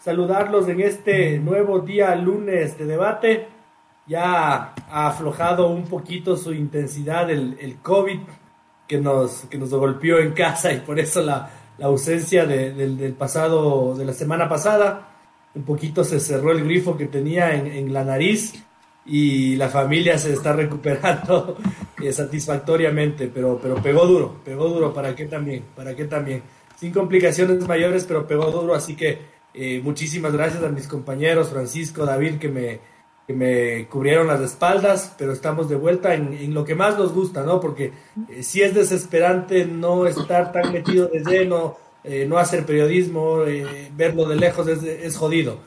saludarlos en este nuevo día lunes de debate. Ya ha aflojado un poquito su intensidad el, el COVID que nos, que nos golpeó en casa y por eso la, la ausencia de, del, del pasado, de la semana pasada. Un poquito se cerró el grifo que tenía en, en la nariz y la familia se está recuperando eh, satisfactoriamente, pero, pero pegó duro, pegó duro, ¿para qué también? ¿Para qué también? Sin complicaciones mayores, pero pegó duro, así que eh, muchísimas gracias a mis compañeros Francisco, David, que me, que me cubrieron las espaldas, pero estamos de vuelta en, lo que más nos gusta, ¿no? Porque eh, si es desesperante no estar tan metido de lleno, eh, no hacer periodismo, verlo de lejos es, es jodido.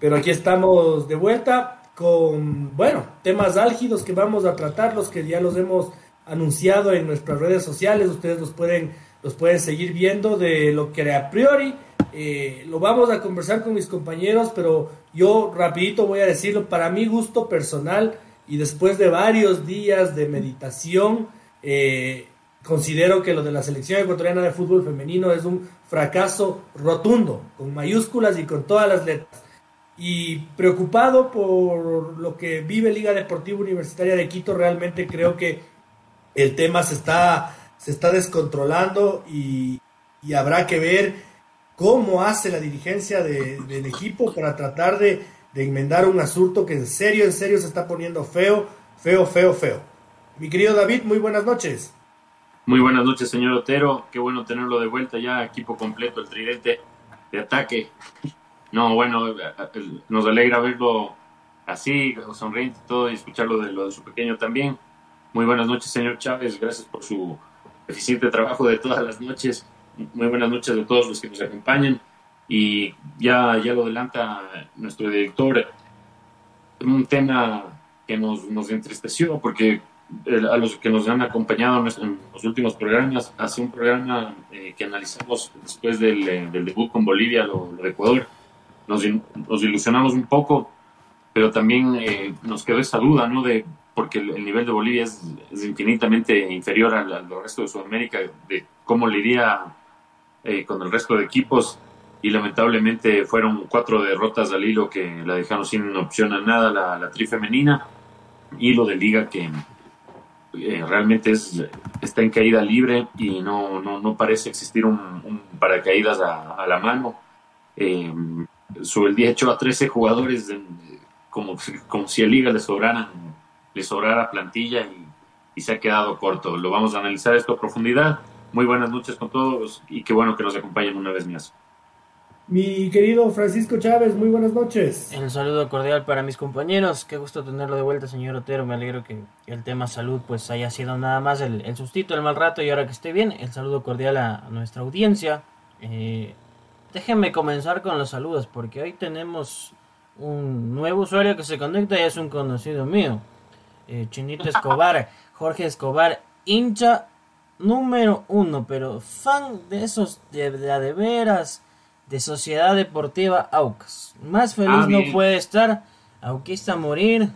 Pero aquí estamos de vuelta con, bueno, temas álgidos que vamos a tratar, los que ya los hemos anunciado en nuestras redes sociales, ustedes los pueden, los pueden seguir viendo de lo que a priori eh, lo vamos a conversar con mis compañeros, pero yo rapidito voy a decirlo, para mi gusto personal y después de varios días de meditación, eh, considero que lo de la selección ecuatoriana de fútbol femenino es un fracaso rotundo, con mayúsculas y con todas las letras. Y preocupado por lo que vive Liga Deportiva Universitaria de Quito, realmente creo que el tema se está, se está descontrolando y, y habrá que ver cómo hace la dirigencia de, del equipo para tratar de, de, enmendar un asunto que en serio, en serio se está poniendo feo, feo, feo, feo. Mi querido David, muy buenas noches. Muy buenas noches, señor Otero. Qué bueno tenerlo de vuelta ya, equipo completo, el tridente de ataque. No, bueno, nos alegra verlo así, sonriente y todo, y escucharlo de lo de su pequeño también. Muy buenas noches, señor Chávez. Gracias por su eficiente trabajo de todas las noches muy buenas noches a todos los que nos acompañan. Y ya, ya lo adelanta nuestro director, un tema que nos, nos entristeció porque a los que nos han acompañado en los últimos programas, hace un programa eh, que analizamos después del, eh, del, debut con Bolivia, lo, lo de Ecuador, nos, nos, ilusionamos un poco, pero también eh, nos quedó esa duda, ¿no? De, porque el, el nivel de Bolivia es, es infinitamente inferior al, al, resto de Sudamérica, de cómo le iría eh, con el resto de equipos y lamentablemente fueron cuatro derrotas al hilo que la dejaron sin opción a nada la, la tri femenina y lo de liga que eh, realmente es, está en caída libre y no, no, no parece existir un, un paracaídas a, a, la mano. Eh, sobre el día hecho a 13 jugadores como, como si a liga le sobraran le sobrara plantilla y, y se ha quedado corto. Lo vamos a analizar esto a profundidad muy buenas noches con todos y qué bueno que nos acompañen una vez más. Mi querido Francisco Chávez, muy buenas noches. Un saludo cordial para mis compañeros. Qué gusto tenerlo de vuelta, señor Otero. Me alegro que el tema salud pues haya sido nada más el, el sustito del mal rato y ahora que esté bien, el saludo cordial a, a nuestra audiencia. Eh, déjenme comenzar con los saludos porque hoy tenemos un nuevo usuario que se conecta y es un conocido mío. Eh, Chinito Escobar, Jorge Escobar, hincha número uno, pero fan de esos de, de, de veras de Sociedad Deportiva Aucas. Más feliz ah, no puede estar. Auquista a morir.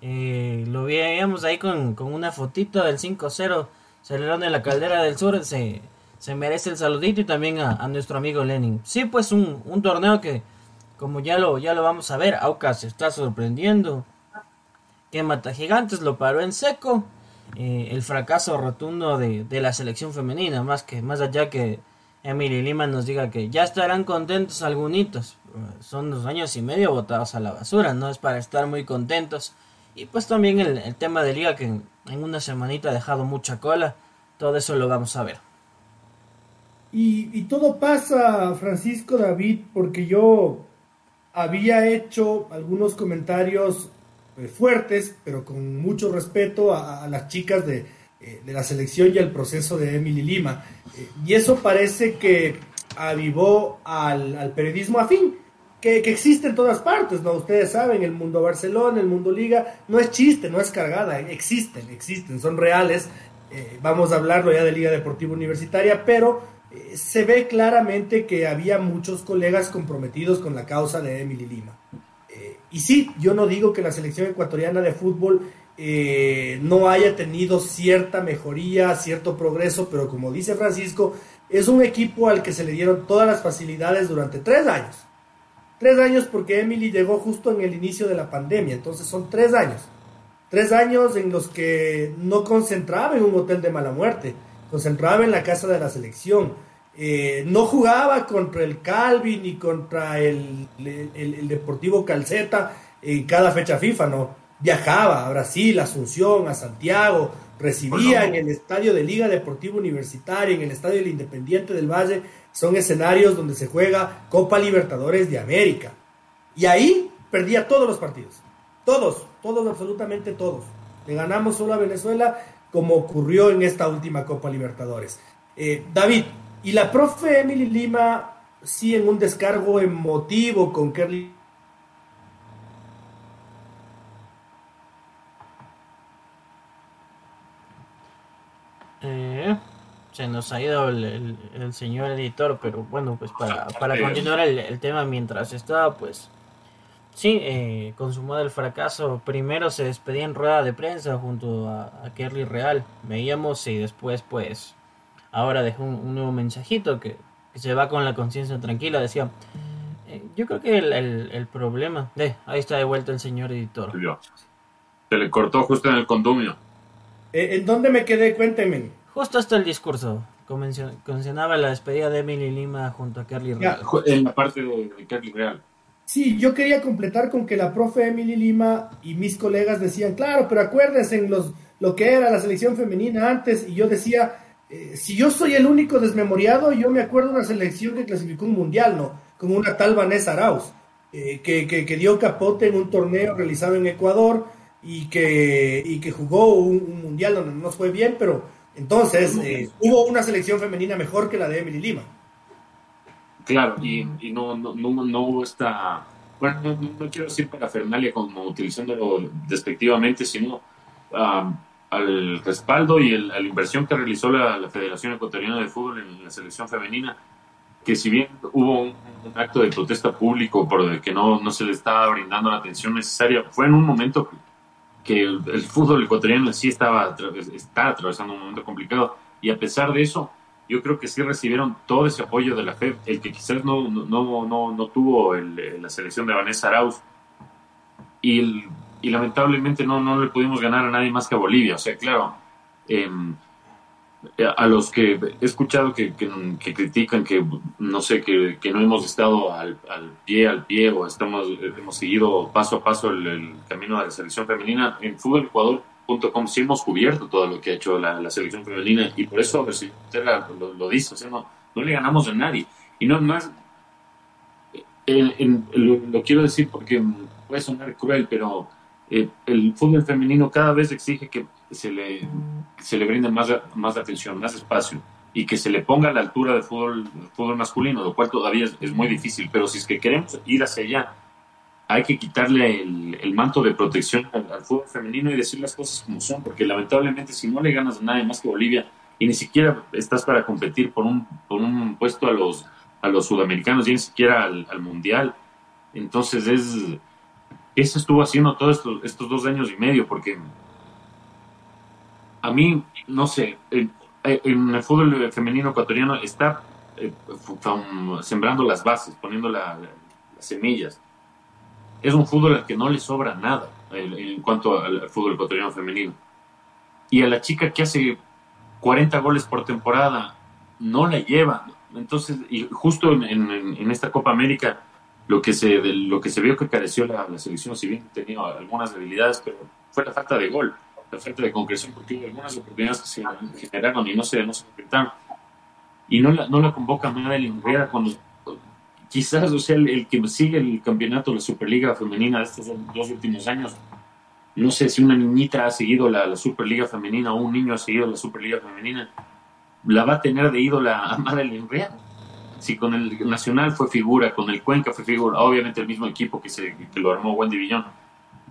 Eh, lo veíamos ahí con, con una fotito del 5-0. Celebrando en la caldera del sur. Se, se merece el saludito y también a, a, nuestro amigo Lenin. Sí, pues un, un torneo que, como ya lo, ya lo vamos a ver, Aucas se está sorprendiendo. Que Mata Gigantes lo paró en seco eh, el fracaso rotundo de, de, la selección femenina, más que más allá que Emily Lima nos diga que ya estarán contentos algunos, son dos años y medio botados a la basura, no es para estar muy contentos. Y pues también el, tema de liga que en, en, una semanita ha dejado mucha cola, todo eso lo vamos a ver. Y, y todo pasa, Francisco David, porque yo había hecho algunos comentarios eh, fuertes, pero con mucho respeto a, las chicas de, de la selección y el proceso de Emily Lima. y eso parece que avivó al, periodismo afín. Que, que, existe en todas partes, ¿no? Ustedes saben, el mundo Barcelona, el mundo Liga, no es chiste, no es cargada, existen, existen, son reales. vamos a hablarlo ya de Liga Deportiva Universitaria, pero eh, se ve claramente que había muchos colegas comprometidos con la causa de Emily Lima. Y sí, yo no digo que la selección ecuatoriana de fútbol eh, no haya tenido cierta mejoría, cierto progreso, pero como dice Francisco, es un equipo al que se le dieron todas las facilidades durante tres años. Tres años porque Emily llegó justo en el inicio de la pandemia, entonces son tres años. Tres años en los que no concentraba en un hotel de mala muerte concentraba en la casa de la selección. Eh, no jugaba contra el Calvin ni contra el, el, Deportivo Calceta en cada fecha FIFA, no. Viajaba a Brasil, a Asunción, a Santiago, recibía en el estadio de Liga Deportiva Universitaria, en el estadio del Independiente del Valle, son escenarios donde se juega Copa Libertadores de América. Y ahí perdía todos los partidos. Todos, todos, absolutamente todos. Le ganamos solo a Venezuela como ocurrió en esta última Copa Libertadores. Eh, David, y la profe Emily Lima, sí, en un descargo emotivo con Kerly. Eh, se nos ha ido el, señor editor, pero bueno, pues para, para continuar el, el tema mientras estaba, pues Sí, eh, consumado el fracaso, primero se despedía en rueda de prensa junto a, Kerly Real. Veíamos y después, pues, ahora dejó un, nuevo mensajito que, se va con la conciencia tranquila. Decía, eh, yo creo que el, problema... Eh, ahí está de vuelta el señor editor. Se le cortó justo en el condumio. Eh, ¿En dónde me quedé? Cuénteme. Justo hasta el discurso. Convencionaba la despedida de Emily Lima junto a Kerly Real. en la parte de, de Kerly Real. Sí, yo quería completar con que la profe Emily Lima y mis colegas decían, claro, pero acuérdense en los, lo que era la selección femenina antes, y yo decía, eh, si yo soy el único desmemoriado, yo me acuerdo de una selección que clasificó un mundial, ¿no? Como una tal Vanessa Arauz, eh, que, que, dio capote en un torneo realizado en Ecuador y que, y que jugó un, mundial donde no fue bien, pero entonces eh, hubo una selección femenina mejor que la de Emily Lima. Claro, y, no, no, no, no hubo esta, bueno, no, quiero decir parafernalia como utilizándolo despectivamente, sino al respaldo y el, a la inversión que realizó la, Federación Ecuatoriana de Fútbol en la selección femenina, que si bien hubo un, acto de protesta público por el que no, no se le estaba brindando la atención necesaria, fue en un momento que el, el fútbol ecuatoriano sí estaba, está atravesando un momento complicado, y a pesar de eso, yo creo que sí recibieron todo ese apoyo de la FED, el que quizás no, no, no, no tuvo la selección de Vanessa Arauz. Y, y lamentablemente no, no le pudimos ganar a nadie más que a Bolivia. O sea, claro, em, a los que he escuchado que, que, critican que, no sé, que, que no hemos estado al, al, pie al pie o estamos, hemos seguido paso a paso el, camino de la selección femenina, en Fútbol Ecuador Com sí hemos cubierto todo lo que ha hecho la, selección femenina y por eso usted lo, dice, no, le ganamos a nadie. Y no, no es, lo, quiero decir porque puede sonar cruel, pero eh, el fútbol femenino cada vez exige que se le, se le brinde más, más atención, más espacio y que se le ponga a la altura del fútbol, fútbol masculino, lo cual todavía es, es muy difícil, pero si es que queremos ir hacia allá, hay que quitarle el, manto de protección al, fútbol femenino y decir las cosas como son, porque lamentablemente si no le ganas a nadie más que Bolivia y ni siquiera estás para competir por un, por un puesto a los, a los sudamericanos y ni siquiera al, mundial, entonces es eso estuvo haciendo todos estos, estos dos años y medio, porque a mí, no sé, en, el fútbol femenino ecuatoriano está eh, sembrando las bases, poniendo las semillas es un fútbol al que no le sobra nada en, cuanto al, fútbol ecuatoriano femenino. Y a la chica que hace 40 goles por temporada no la lleva. Entonces, y justo en, esta Copa América, lo que se, lo que se vio que careció la, selección, si bien tenía algunas debilidades, pero fue la falta de gol, la falta de concreción, porque hubo algunas oportunidades que se generaron y no se, no se concretaron. Y no la, no la convoca Madeline Herrera cuando quizás, o sea, el, que sigue el campeonato de la Superliga Femenina de estos dos últimos años, no sé si una niñita ha seguido la, Superliga Femenina o un niño ha seguido la Superliga Femenina, la va a tener de ídola a Madeline Real. Si con el Nacional fue figura, con el Cuenca fue figura, obviamente el mismo equipo que, se, que lo armó Wendy Villón,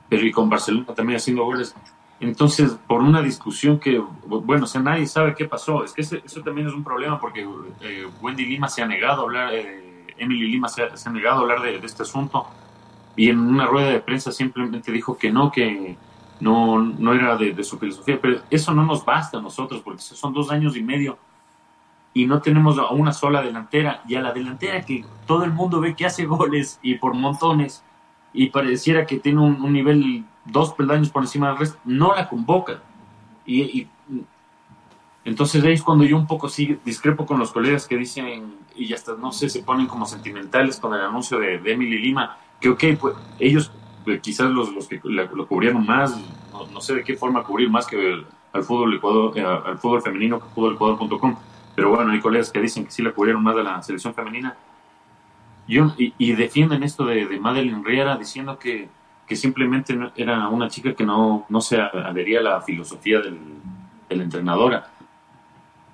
pero y con Barcelona también haciendo goles. Entonces, por una discusión que, bueno, o sea, nadie sabe qué pasó. Es que eso también es un problema porque eh, Wendy Lima se ha negado a hablar, eh, Emily Lima se ha, negado a hablar de, este asunto y en una rueda de prensa simplemente dijo que no, que no, no era de, su filosofía. Pero eso no nos basta a nosotros porque son dos años y medio y no tenemos a una sola delantera y a la delantera que todo el mundo ve que hace goles y por montones y pareciera que tiene un, nivel dos peldaños por encima del resto, no la convoca. Y, entonces ahí es cuando yo un poco sí discrepo con los colegas que dicen, y hasta no sé, se ponen como sentimentales con el anuncio de, Emily Lima, que ok, pues ellos eh, quizás los, los que lo cubrieron más, no, sé de qué forma cubrir más que al fútbol Ecuador, eh, al fútbol femenino que fútbolecuador.com, pero bueno, hay colegas que dicen que sí la cubrieron más de la selección femenina y, defienden esto de, de Madeline Riera diciendo que, que, simplemente era una chica que no, no se adhería a la filosofía del, de la entrenadora.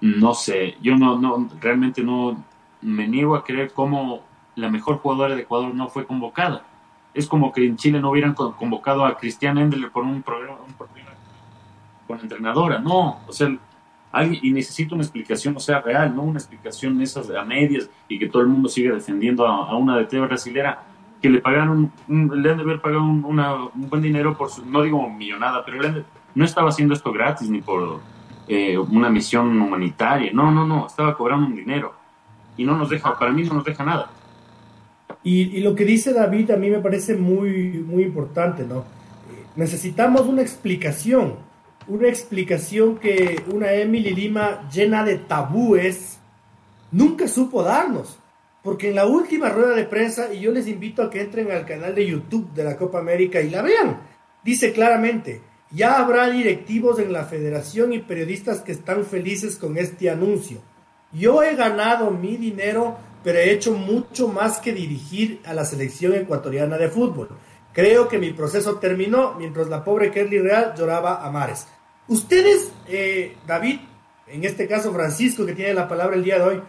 No sé, yo no, no, realmente no me niego a creer cómo la mejor jugadora de Ecuador no fue convocada. Es como que en Chile no hubieran convocado a Cristian Endler por un programa, un programa con entrenadora. No, o sea, y necesito una explicación, o sea, real, no una explicación esas a medias y que todo el mundo siga defendiendo a, una de TV brasilera que le pagaron, le han de haber pagado un, buen dinero por su, no digo millonada, pero no estaba haciendo esto gratis ni por eh, una misión humanitaria, no, no, no, estaba cobrando un dinero y no nos deja, para mí no nos deja nada. Y, y lo que dice David a mí me parece muy, muy importante, ¿no? Eh, necesitamos una explicación una explicación que una Emily Lima llena de tabúes nunca supo darnos. Porque en la última rueda de prensa, y yo les invito a que entren al canal de YouTube de la Copa América y la vean, dice claramente, ya habrá directivos en la federación y periodistas que están felices con este anuncio. Yo he ganado mi dinero, pero he hecho mucho más que dirigir a la selección ecuatoriana de fútbol. Creo que mi proceso terminó mientras la pobre Kelly Real lloraba a mares. Ustedes, eh, David, en este caso Francisco, que tiene la palabra el día de hoy,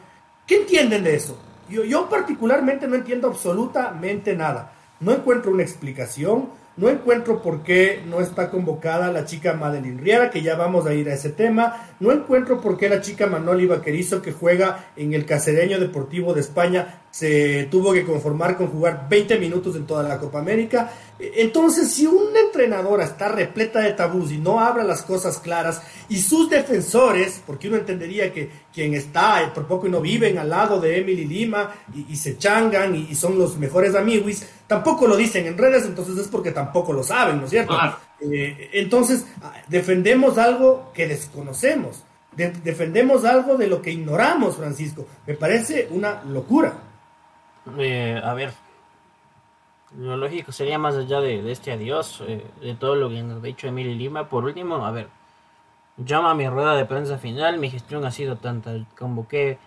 ¿qué entienden de eso? Yo, yo particularmente no entiendo absolutamente nada. No encuentro una explicación, no encuentro por qué no está convocada la chica Madeline Riera, que ya vamos a ir a ese tema. No encuentro por qué la chica Manoli Vaquerizo, que juega en el Cacereño Deportivo de España, se tuvo que conformar con jugar 20 minutos en toda la Copa América. Entonces, si una entrenadora está repleta de tabús y no habla las cosas claras, y sus defensores, porque uno entendería que quien está, eh, por poco y no viven al lado de Emily Lima y, se changan y, son los mejores amigos, tampoco lo dicen en redes, entonces es porque tampoco lo saben, ¿no es cierto? Eh, entonces, ah, defendemos algo que desconocemos, defendemos algo de lo que ignoramos, Francisco. Me parece una locura. Eh, a ver, lo lógico sería más allá de, este adiós, eh, de todo lo que nos ha dicho Emily Lima. Por último, a ver, llama a mi rueda de prensa final, mi gestión ha sido tanta, convoqué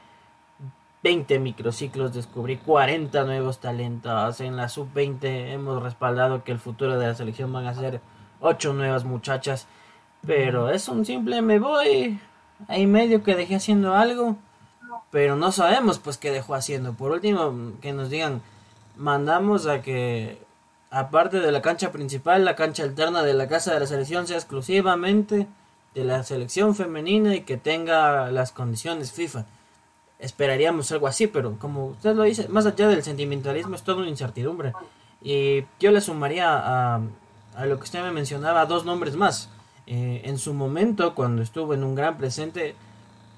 20 microciclos, descubrí 40 nuevos talentos, en la sub-20 hemos respaldado que el futuro de la selección van a ser 8 nuevas muchachas, pero es un simple me voy, hay medio que dejé haciendo algo, pero no sabemos pues qué dejó haciendo. Por último, que nos digan mandamos a que, aparte de la cancha principal, la cancha alterna de la casa de la selección sea exclusivamente de la selección femenina y que tenga las condiciones FIFA. Esperaríamos algo así, pero como usted lo dice, más allá del sentimentalismo es toda una incertidumbre. Y yo le sumaría a, a lo que usted me mencionaba dos nombres más. Eh, en su momento, cuando estuvo en un gran presente,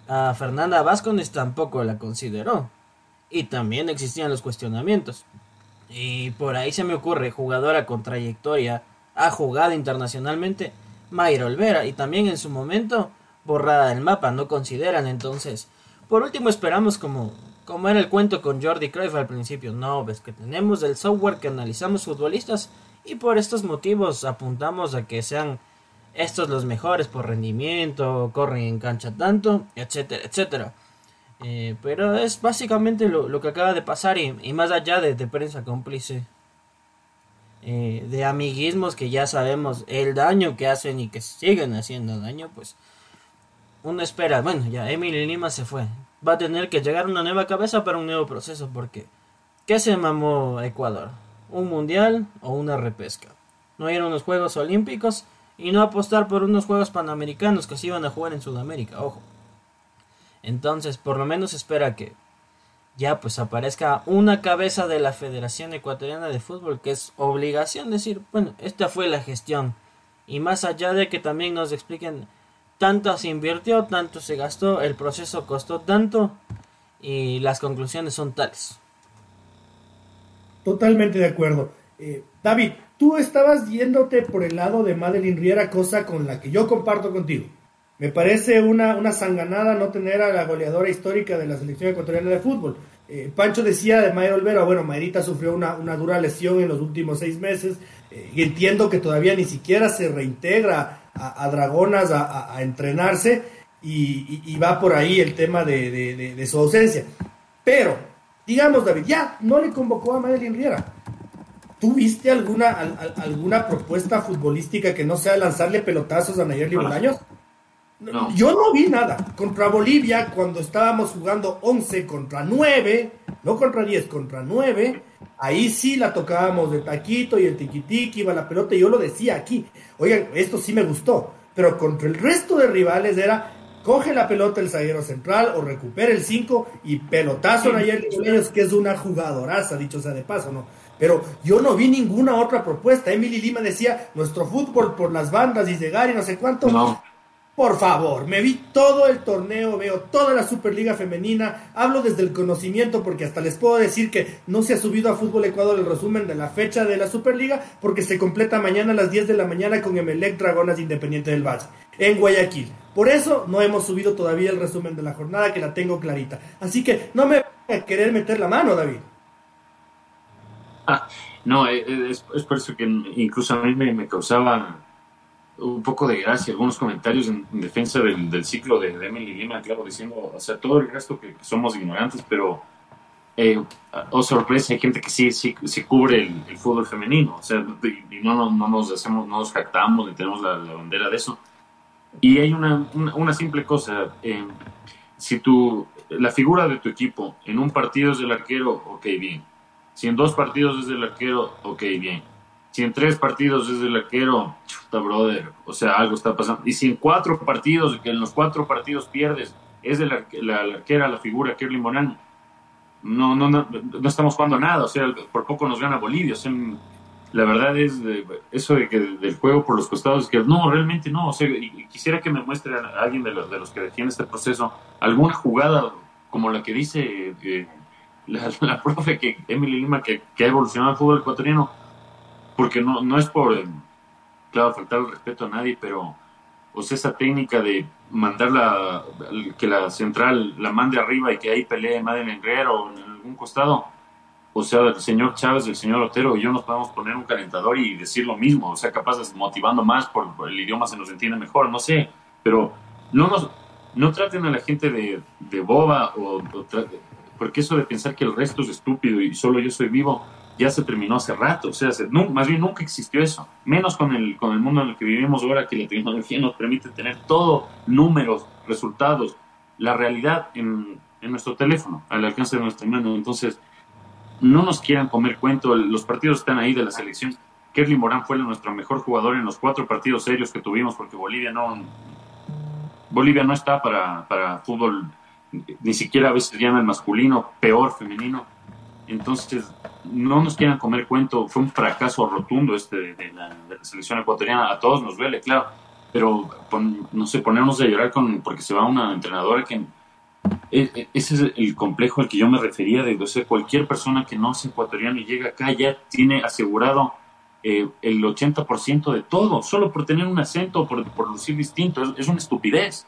a Fernanda Vázquez tampoco la consideró. Y también existían los cuestionamientos. Y por ahí se me ocurre, jugadora con trayectoria, ha jugado internacionalmente, Mayra Olvera, y también en su momento, borrada del mapa, no consideran entonces. Por último esperamos como, como era el cuento con Jordi Cruyff al principio, no, ves que tenemos el software que analizamos futbolistas y por estos motivos apuntamos a que sean estos los mejores por rendimiento, corren en cancha tanto, etcétera, etcétera. Eh, pero es básicamente lo, que acaba de pasar y, más allá de, prensa cómplice. eh, de amiguismos que ya sabemos el daño que hacen y que siguen haciendo daño, pues uno espera, bueno, ya Emily Lima se fue. Va a tener que llegar una nueva cabeza para un nuevo proceso, porque ¿qué se mamó Ecuador? ¿Un mundial o una repesca? No ir a unos Juegos Olímpicos y no apostar por unos Juegos Panamericanos que se iban a jugar en Sudamérica, ojo. Entonces, por lo menos espera que ya pues aparezca una cabeza de la Federación Ecuatoriana de Fútbol, que es obligación decir, bueno, esta fue la gestión. Y más allá de que también nos expliquen, tanto se invirtió, tanto se gastó, el proceso costó tanto y las conclusiones son tales. Totalmente de acuerdo. Eh, David, tú estabas yéndote por el lado de Madeline Riera, cosa con la que yo comparto contigo. Me parece una, una sanganada no tener a la goleadora histórica de la selección ecuatoriana de fútbol. Eh, Pancho decía de Mayra Olvera, bueno, Mayrita sufrió una, dura lesión en los últimos seis meses eh, y entiendo que todavía ni siquiera se reintegra a, Dragonas a, entrenarse y, va por ahí el tema de, su ausencia. Pero, digamos, David, ya no le convocó a Madeline Riera. ¿Tú viste alguna, alguna propuesta futbolística que no sea lanzarle pelotazos a Nayeli Bolaños? Yo no vi nada. Contra Bolivia, cuando estábamos jugando 11 contra 9, no contra 10, contra 9, ahí sí la tocábamos de taquito y el tiquitiqui iba la pelota y yo lo decía aquí. Oigan, esto sí me gustó. Pero contra el resto de rivales era coge la pelota el zaguero central o recupera el 5 y pelotazo en ayer que es una jugadoraza, dicho sea de paso, ¿no? Pero yo no vi ninguna otra propuesta. Emily Lima decía, nuestro fútbol por las bandas y llegar y no sé cuánto. No. Por favor, me vi todo el torneo, veo toda la Superliga Femenina, hablo desde el conocimiento porque hasta les puedo decir que no se ha subido a Fútbol Ecuador el resumen de la fecha de la Superliga porque se completa mañana a las 10 de la mañana con Emelec Dragonas Independiente del Valle en Guayaquil. Por eso no hemos subido todavía el resumen de la jornada que la tengo clarita. Así que no me voy a querer meter la mano, David. No, eh, eh, es, por eso que incluso a mí me, me causaba un poco de gracia, algunos comentarios en, defensa del, ciclo de, Emily Lima, claro, diciendo, o sea, todo el resto que, somos ignorantes, pero, eh, oh sorpresa, hay gente que sí, sí, cubre el, fútbol femenino, o sea, y, no, no, nos hacemos, no nos jactamos ni tenemos la, bandera de eso. Y hay una, una, simple cosa, eh, si tú, la figura de tu equipo en un partido es el arquero, ok, bien. Si en dos partidos es el arquero, ok, bien si en tres partidos es el arquero, chuta, brother, o sea, algo está pasando. Y si en cuatro partidos, que en los cuatro partidos pierdes, es de la, arquera, la figura Kerly Morán, no, no, no, no estamos jugando nada, o sea, por poco nos gana Bolivia. O sea, la verdad es eso de que del juego por los costados, que no, realmente no. O sea, y, quisiera que me muestre a alguien de los, de los que defiende este proceso alguna jugada como la que dice eh, la, profe que Emily Lima, que, que ha evolucionado el fútbol ecuatoriano. Porque no, no es por, eh, claro, faltar el respeto a nadie, pero o sea, esa técnica de mandar la, que la central la mande arriba y que ahí pelee Madeleine Guerrero o en algún costado, o sea, el señor Chávez, el señor Otero y yo nos podemos poner un calentador y decir lo mismo, o sea, capaz motivando más por, el idioma se nos entiende mejor, no sé, pero no nos no traten a la gente de, de boba o, porque eso de pensar que el resto es estúpido y solo yo soy vivo, ya se terminó hace rato, o sea, más bien nunca existió eso, menos con el, con el mundo en el que vivimos ahora, que la tecnología nos permite tener todo, números, resultados, la realidad en, en nuestro teléfono, al alcance de nuestra mano. Entonces, no nos quieran comer cuento, los partidos están ahí de la selección. Kerly Morán fue nuestro mejor jugador en los cuatro partidos serios que tuvimos, porque Bolivia no, Bolivia no está para, para fútbol, ni siquiera a veces llama el masculino, peor femenino. Entonces, no nos quieran comer cuento, fue un fracaso rotundo este de, la, selección ecuatoriana, a todos nos duele, claro, pero no sé, ponernos a llorar con, porque se va una entrenadora que... E, e, ese es el complejo al que yo me refería, de o cualquier persona que no sea ecuatoriana y llega acá ya tiene asegurado eh, el 80% de todo, solo por tener un acento, por, por lucir distinto, es una estupidez.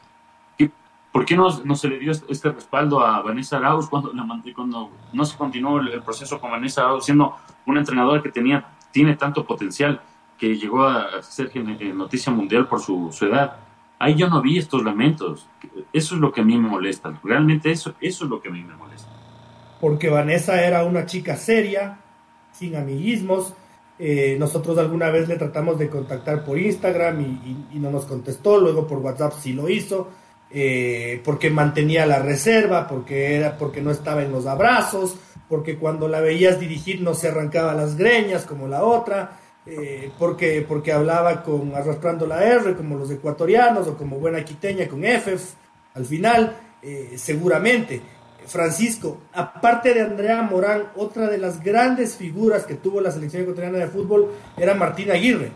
¿Por qué no, no, se le dio este, este respaldo a Vanessa Arauz cuando, cuando no se continuó el, proceso con Vanessa Arauz, siendo una entrenadora que tenía, tiene tanto potencial que llegó a ser noticia mundial por su, su, edad? Ahí yo no vi estos lamentos. Eso es lo que a mí me molesta. Realmente eso, eso es lo que a mí me molesta. Porque Vanessa era una chica seria, sin amiguismos, Eh, nosotros alguna vez le tratamos de contactar por Instagram y, no nos contestó, luego por WhatsApp sí lo hizo, eh, porque mantenía la reserva, porque, era, porque no estaba en los abrazos, porque cuando la veías dirigir no se arrancaba las greñas como la otra, eh, porque, porque hablaba con arrastrando la R como los ecuatorianos o como buena quiteña con F al final, seguramente. Francisco, aparte de Andrea Morán, otra de las grandes figuras que tuvo la selección ecuatoriana de fútbol era Martín Aguirre.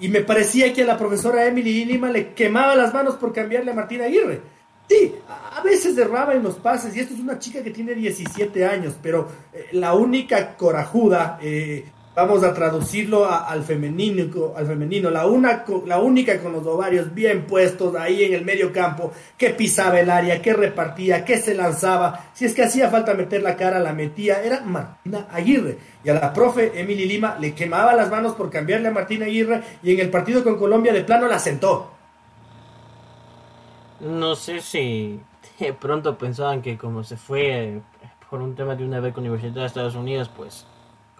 Y me parecía que a la profesora Emily Lima le quemaba las manos por cambiarle a Martín Aguirre. Sí, a veces derraba en los pases, y esto es una chica que tiene 17 años, pero eh, la única corajuda, eh, vamos a traducirlo al femenino, al femenino, la, una, la única con los ovarios bien puestos ahí en el medio campo, que pisaba el área, que repartía, que se lanzaba, si es que hacía falta meter la cara, la metía, era Martina Aguirre. Y a la profe Emily Lima le quemaba las manos por cambiarle a Martina Aguirre y en el partido con Colombia de plano la sentó. No sé si de pronto pensaban que como se fue por un tema de una beca universitaria de Estados Unidos, pues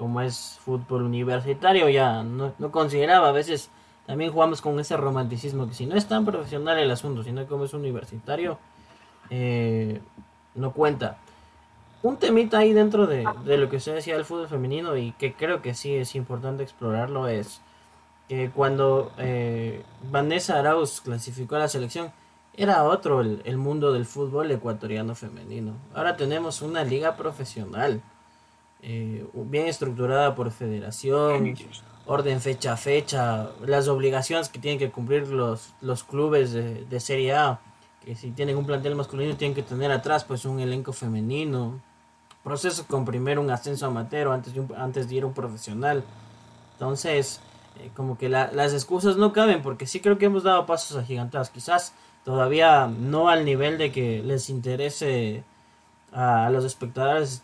como es fútbol universitario, ya no, consideraba, a veces también jugamos con ese romanticismo, que si no es tan profesional el asunto, sino como es universitario, eh, no cuenta. Un temita ahí dentro de, lo que usted decía del fútbol femenino y que creo que sí es importante explorarlo es que cuando eh, Vanessa Arauz clasificó a la selección, era otro el, el mundo del fútbol ecuatoriano femenino. Ahora tenemos una liga profesional eh, bien estructurada por federación, orden fecha a fecha, las obligaciones que tienen que cumplir los, los clubes de, de, Serie A, que si tienen un plantel masculino tienen que tener atrás pues un elenco femenino, proceso con primero un ascenso amateur antes de, antes de ir a un profesional. Entonces, eh, como que las excusas no caben, porque sí creo que hemos dado pasos agigantados, quizás todavía no al nivel de que les interese a los espectadores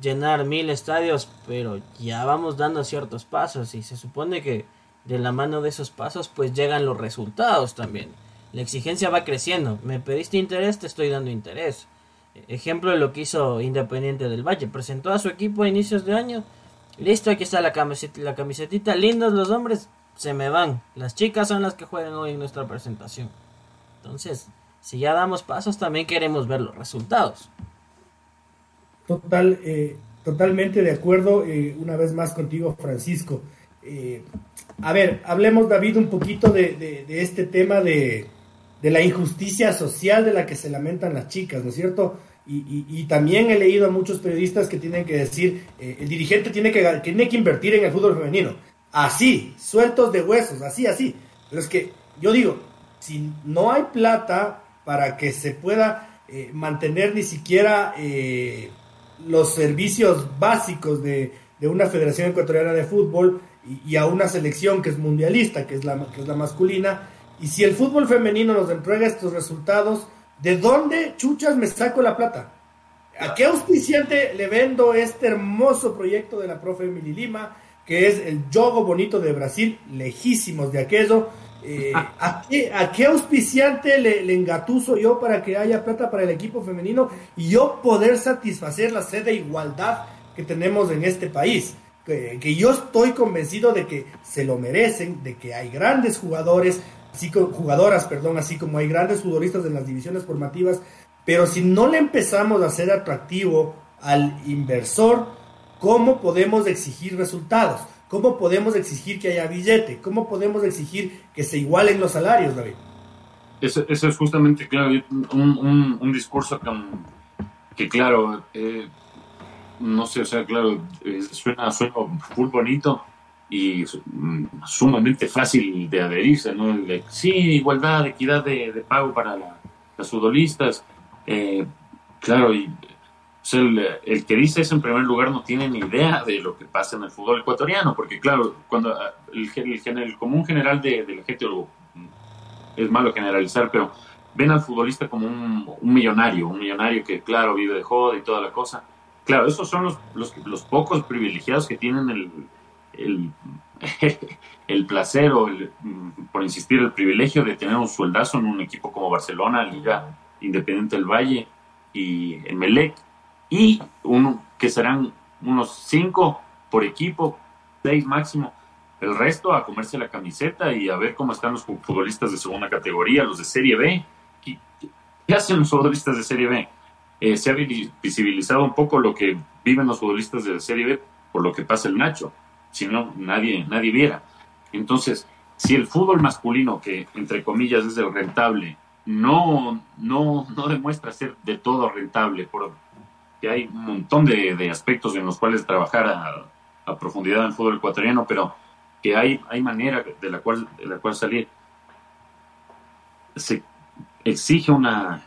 llenar mil estadios, pero ya vamos dando ciertos pasos y se supone que de la mano de esos pasos pues llegan los resultados también. La exigencia va creciendo. Me pediste interés, te estoy dando interés. Ejemplo de lo que hizo Independiente del Valle. Presentó a su equipo a inicios de año. Listo, aquí está la camiseta, la camisetita. Lindos los hombres, se me van. Las chicas son las que juegan hoy en nuestra presentación. Entonces, si ya damos pasos, también queremos ver los resultados. Total, eh, totalmente de acuerdo, eh, una vez más contigo, Francisco. Eh, a ver, hablemos, David, un poquito de, este tema de, la injusticia social de la que se lamentan las chicas, ¿no es cierto? Y, también he leído a muchos periodistas que tienen que decir, el dirigente tiene que, tiene que invertir en el fútbol femenino. Así, sueltos de huesos, así, así. Pero es que yo digo, si no hay plata para que se pueda mantener ni siquiera los servicios básicos de, una Federación Ecuatoriana de Fútbol y, a una selección que es mundialista, que es, la, que es la masculina. Y si el fútbol femenino nos entrega estos resultados, ¿de dónde chuchas me saco la plata? ¿A qué auspiciante le vendo este hermoso proyecto de la profe Emily Lima, que es el Yogo Bonito de Brasil, lejísimos de aquello? Eh, ¿a, qué, auspiciante le, engatuso yo para que haya plata para el equipo femenino y yo poder satisfacer la sed de igualdad que tenemos en este país? Que, yo estoy convencido de que se lo merecen, de que hay grandes jugadores, así como, jugadoras, perdón, así como hay grandes futbolistas en las divisiones formativas, pero si no le empezamos a hacer atractivo al inversor, ¿cómo podemos exigir resultados? ¿Cómo podemos exigir que haya billete? ¿Cómo podemos exigir que se igualen los salarios, David? Eso, es justamente, claro, un, discurso que, claro, eh, no sé, o sea, claro, eh, suena, suena muy bonito y mm, sumamente fácil de adherirse, ¿no? sí, igualdad, equidad de, pago para las futbolistas, eh, claro, y el, que dice eso en primer lugar no tiene ni idea de lo que pasa en el fútbol ecuatoriano, porque claro, cuando ah, el, el, común general de, la gente, es malo generalizar, pero ven al futbolista como un, millonario, un millonario que claro vive de joda y toda la cosa. Claro, esos son los, los, los pocos privilegiados que tienen el, el, el placer o, por insistir, el privilegio de tener un sueldazo en un equipo como Barcelona, Liga Independiente del Valle y en Melec y uno, que serán unos cinco por equipo, seis máximo, El resto a comerse la camiseta y a ver cómo están los futbolistas de segunda categoría, los de Serie B. ¿Qué, hacen los futbolistas de Serie B? Eh, se ha visibilizado un poco lo que viven los futbolistas de Serie B por lo que pasa el Nacho. Si no, nadie, nadie viera. Entonces, si el fútbol masculino, que entre comillas es el rentable, no, no, no demuestra ser de todo rentable, porque hay un montón de, aspectos en los cuales trabajar a, a, profundidad en el fútbol ecuatoriano, pero que hay, hay manera de la, cual, de la cual salir. Se exige una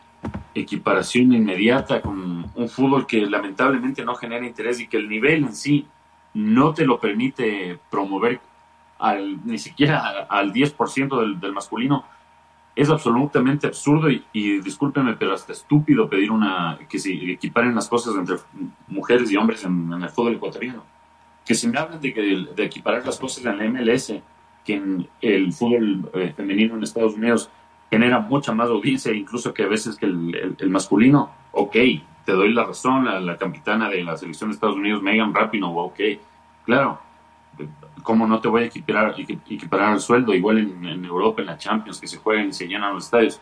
equiparación inmediata con un fútbol que lamentablemente no genera interés y que el nivel en sí no te lo permite promover al, ni siquiera al 10% del, del masculino, es absolutamente absurdo y, y, discúlpeme, pero hasta estúpido pedir una que se equiparen las cosas entre mujeres y hombres en, el fútbol ecuatoriano. Que si me hablan de, que, de equiparar las cosas en la MLS, que en el fútbol eh, femenino en Estados Unidos genera mucha más audiencia, incluso que a veces que el, el, masculino, ok, te doy la razón, la, la, capitana de la selección de Estados Unidos, Megan Rapinoe, ok, claro, ¿cómo no te voy a equiparar, equiparar el sueldo? Igual en, Europa, en la Champions, que se juegan y se llenan los estadios.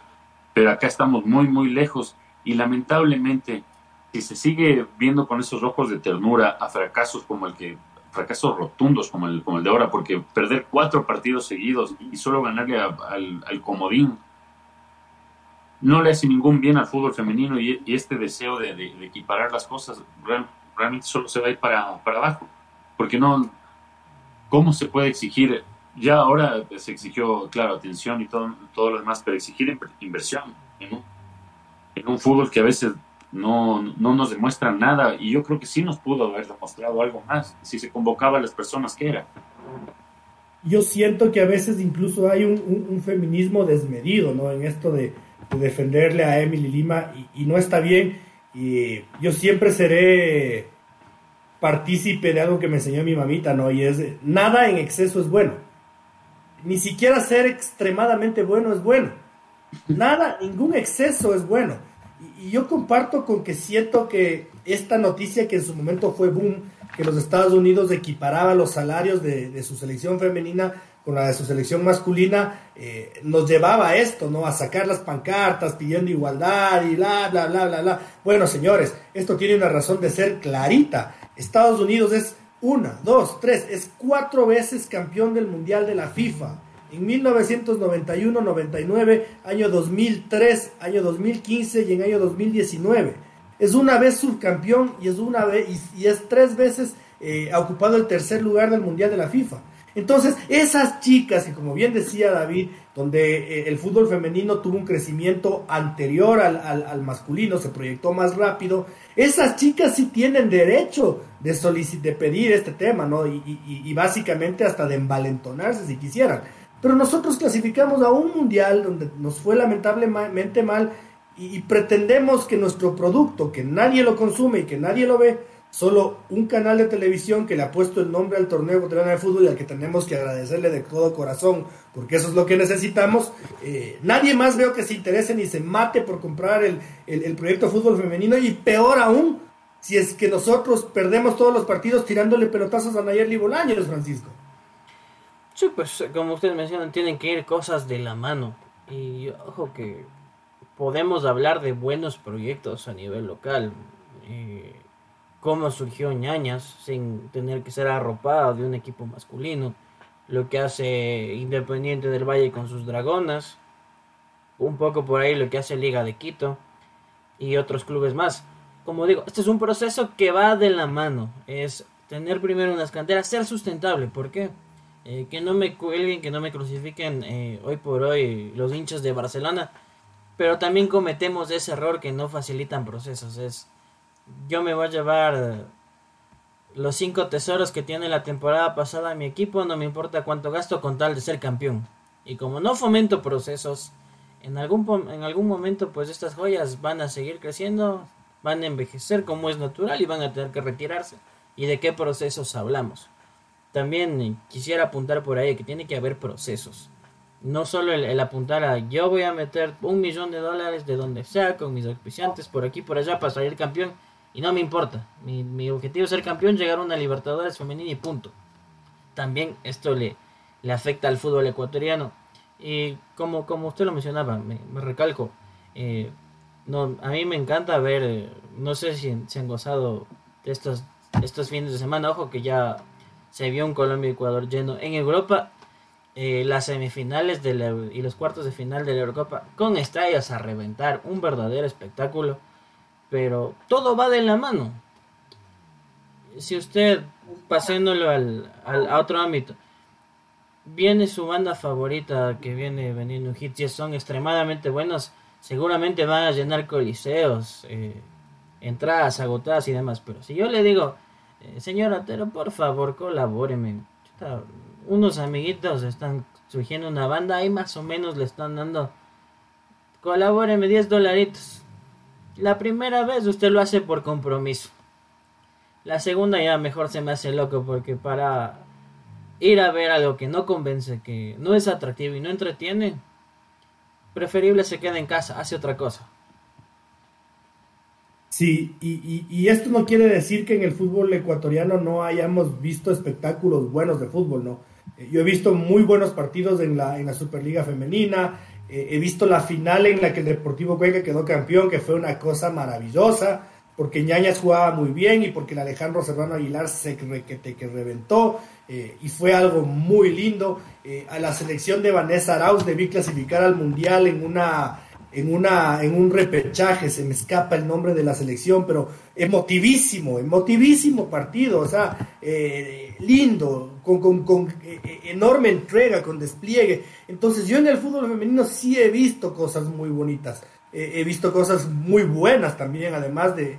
Pero acá estamos muy, muy lejos y lamentablemente, si se sigue viendo con esos ojos de ternura a fracasos como el que, fracasos rotundos como el, de ahora, porque perder cuatro partidos seguidos y solo ganarle al, comodín no le hace ningún bien al fútbol femenino y, este deseo de, equiparar las cosas realmente solo se va a para abajo, porque no, ¿Cómo se puede exigir? Ya ahora se exigió, claro, atención y todo, todo lo demás, pero exigir inversión en un, fútbol que a veces no, no, nos demuestra nada y yo creo que sí nos pudo haber demostrado algo más si se convocaba a las personas que era. Yo siento que a veces incluso hay un, feminismo desmedido ¿no? en esto de, defenderle a Emily Lima y no está bien y yo siempre seré partícipe de algo que me enseñó mi mamita, ¿no? Y es, nada en exceso es bueno. Ni siquiera ser extremadamente bueno es bueno. Nada, ningún exceso es bueno. Y, yo comparto con que siento que esta noticia que en su momento fue boom, que los Estados Unidos equiparaba los salarios de, su selección femenina con la de su selección masculina, eh, nos llevaba a esto, ¿no? A sacar las pancartas pidiendo igualdad y bla, bla, bla, bla, bla. Bueno, señores, esto tiene una razón de ser clarita. Estados Unidos es una, dos, tres, es cuatro veces campeón del Mundial de la FIFA. En 1991, 99, año 2003, año 2015 y en año 2019. Es una vez subcampeón y es una vez y, es tres veces eh, ha ocupado el tercer lugar del Mundial de la FIFA. Entonces, esas chicas que como bien decía David, donde eh, el fútbol femenino tuvo un crecimiento anterior al, masculino, se proyectó más rápido, esas chicas sí tienen derecho de, de pedir este tema, ¿no? Y, básicamente hasta de envalentonarse si quisieran. Pero nosotros clasificamos a un mundial donde nos fue lamentablemente mal y pretendemos que nuestro producto, que nadie lo consume y que nadie lo ve, solo un canal de televisión que le ha puesto el nombre al torneo ecuatoriano de fútbol y al que tenemos que agradecerle de todo corazón, porque eso es lo que necesitamos. Eh, nadie más veo que se interese ni se mate por comprar el, el, proyecto fútbol femenino y peor aún, si es que nosotros perdemos todos los partidos tirándole pelotazos a Nayeli Bolaños, Francisco. Sí, pues como ustedes mencionan, tienen que ir cosas de la mano. Y ojo que podemos hablar de buenos proyectos a nivel local. Eh, cómo surgió ñañas sin tener que ser arropado de un equipo masculino, lo que hace Independiente del Valle con sus dragonas, un poco por ahí lo que hace Liga de Quito y otros clubes más. Como digo, este es un proceso que va de la mano, es tener primero unas canteras, ser sustentable, ¿por qué? Eh, que no me cuelguen, que no me crucifiquen eh, hoy por hoy los hinchas de Barcelona, pero también cometemos ese error que no facilitan procesos, es yo me voy a llevar los cinco tesoros que tiene la temporada pasada mi equipo, no me importa cuánto gasto con tal de ser campeón. Y como no fomento procesos, en algún, en algún momento pues estas joyas van a seguir creciendo, van a envejecer como es natural y van a tener que retirarse. ¿Y de qué procesos hablamos? También quisiera apuntar por ahí que tiene que haber procesos. No solo el, apuntar a yo voy a meter un millón de dólares de donde sea con mis auspiciantes por aquí por allá para salir campeón y no me importa. Mi, objetivo es ser campeón, llegar a una Libertadores femenina y punto. también esto le, le afecta al fútbol ecuatoriano. Y como, como usted lo mencionaba, me, recalco, eh, a mí me encanta ver, eh, no sé si se han gozado de estos, estos fines de semana, ojo que ya se vio un Colombia-Ecuador lleno. En Europa, eh, las semifinales de y los cuartos de final de la Eurocopa con estrellas a reventar, un verdadero espectáculo, pero todo va de la mano. Si usted, pasándolo al, al a otro ámbito, viene su banda favorita que viene vendiendo hits y son extremadamente buenos, seguramente van a llenar coliseos, eh, entradas agotadas y demás. Pero si yo le digo, eh, señor Atero, por favor, colabóreme. Unos amiguitos están surgiendo una banda, ahí más o menos le están dando, colabóreme 10 dolaritos. La primera vez usted lo hace por compromiso. La segunda ya mejor se me hace loco porque para ir a ver algo que no convence, que no es atractivo y no entretiene, preferible se quede en casa, hace otra cosa. Sí, y, esto no quiere decir que en el fútbol ecuatoriano no hayamos visto espectáculos buenos de fútbol, ¿no? Eh, yo he visto muy buenos partidos en la, en la Superliga Femenina, eh, he visto la final en la que el Deportivo Cuenca quedó campeón, que fue una cosa maravillosa, porque Ñañas jugaba muy bien y porque el Alejandro Serrano Aguilar se requete, que reventó. Eh, y fue algo muy lindo. Eh, a la selección de Vanessa Arauz debí clasificar al Mundial en una en una en un repechaje, se me escapa el nombre de la selección, pero emotivísimo, emotivísimo partido, o sea, eh, lindo, con, con, con enorme entrega, con despliegue. Entonces yo en el fútbol femenino sí he visto cosas muy bonitas, he visto cosas muy buenas también, además de,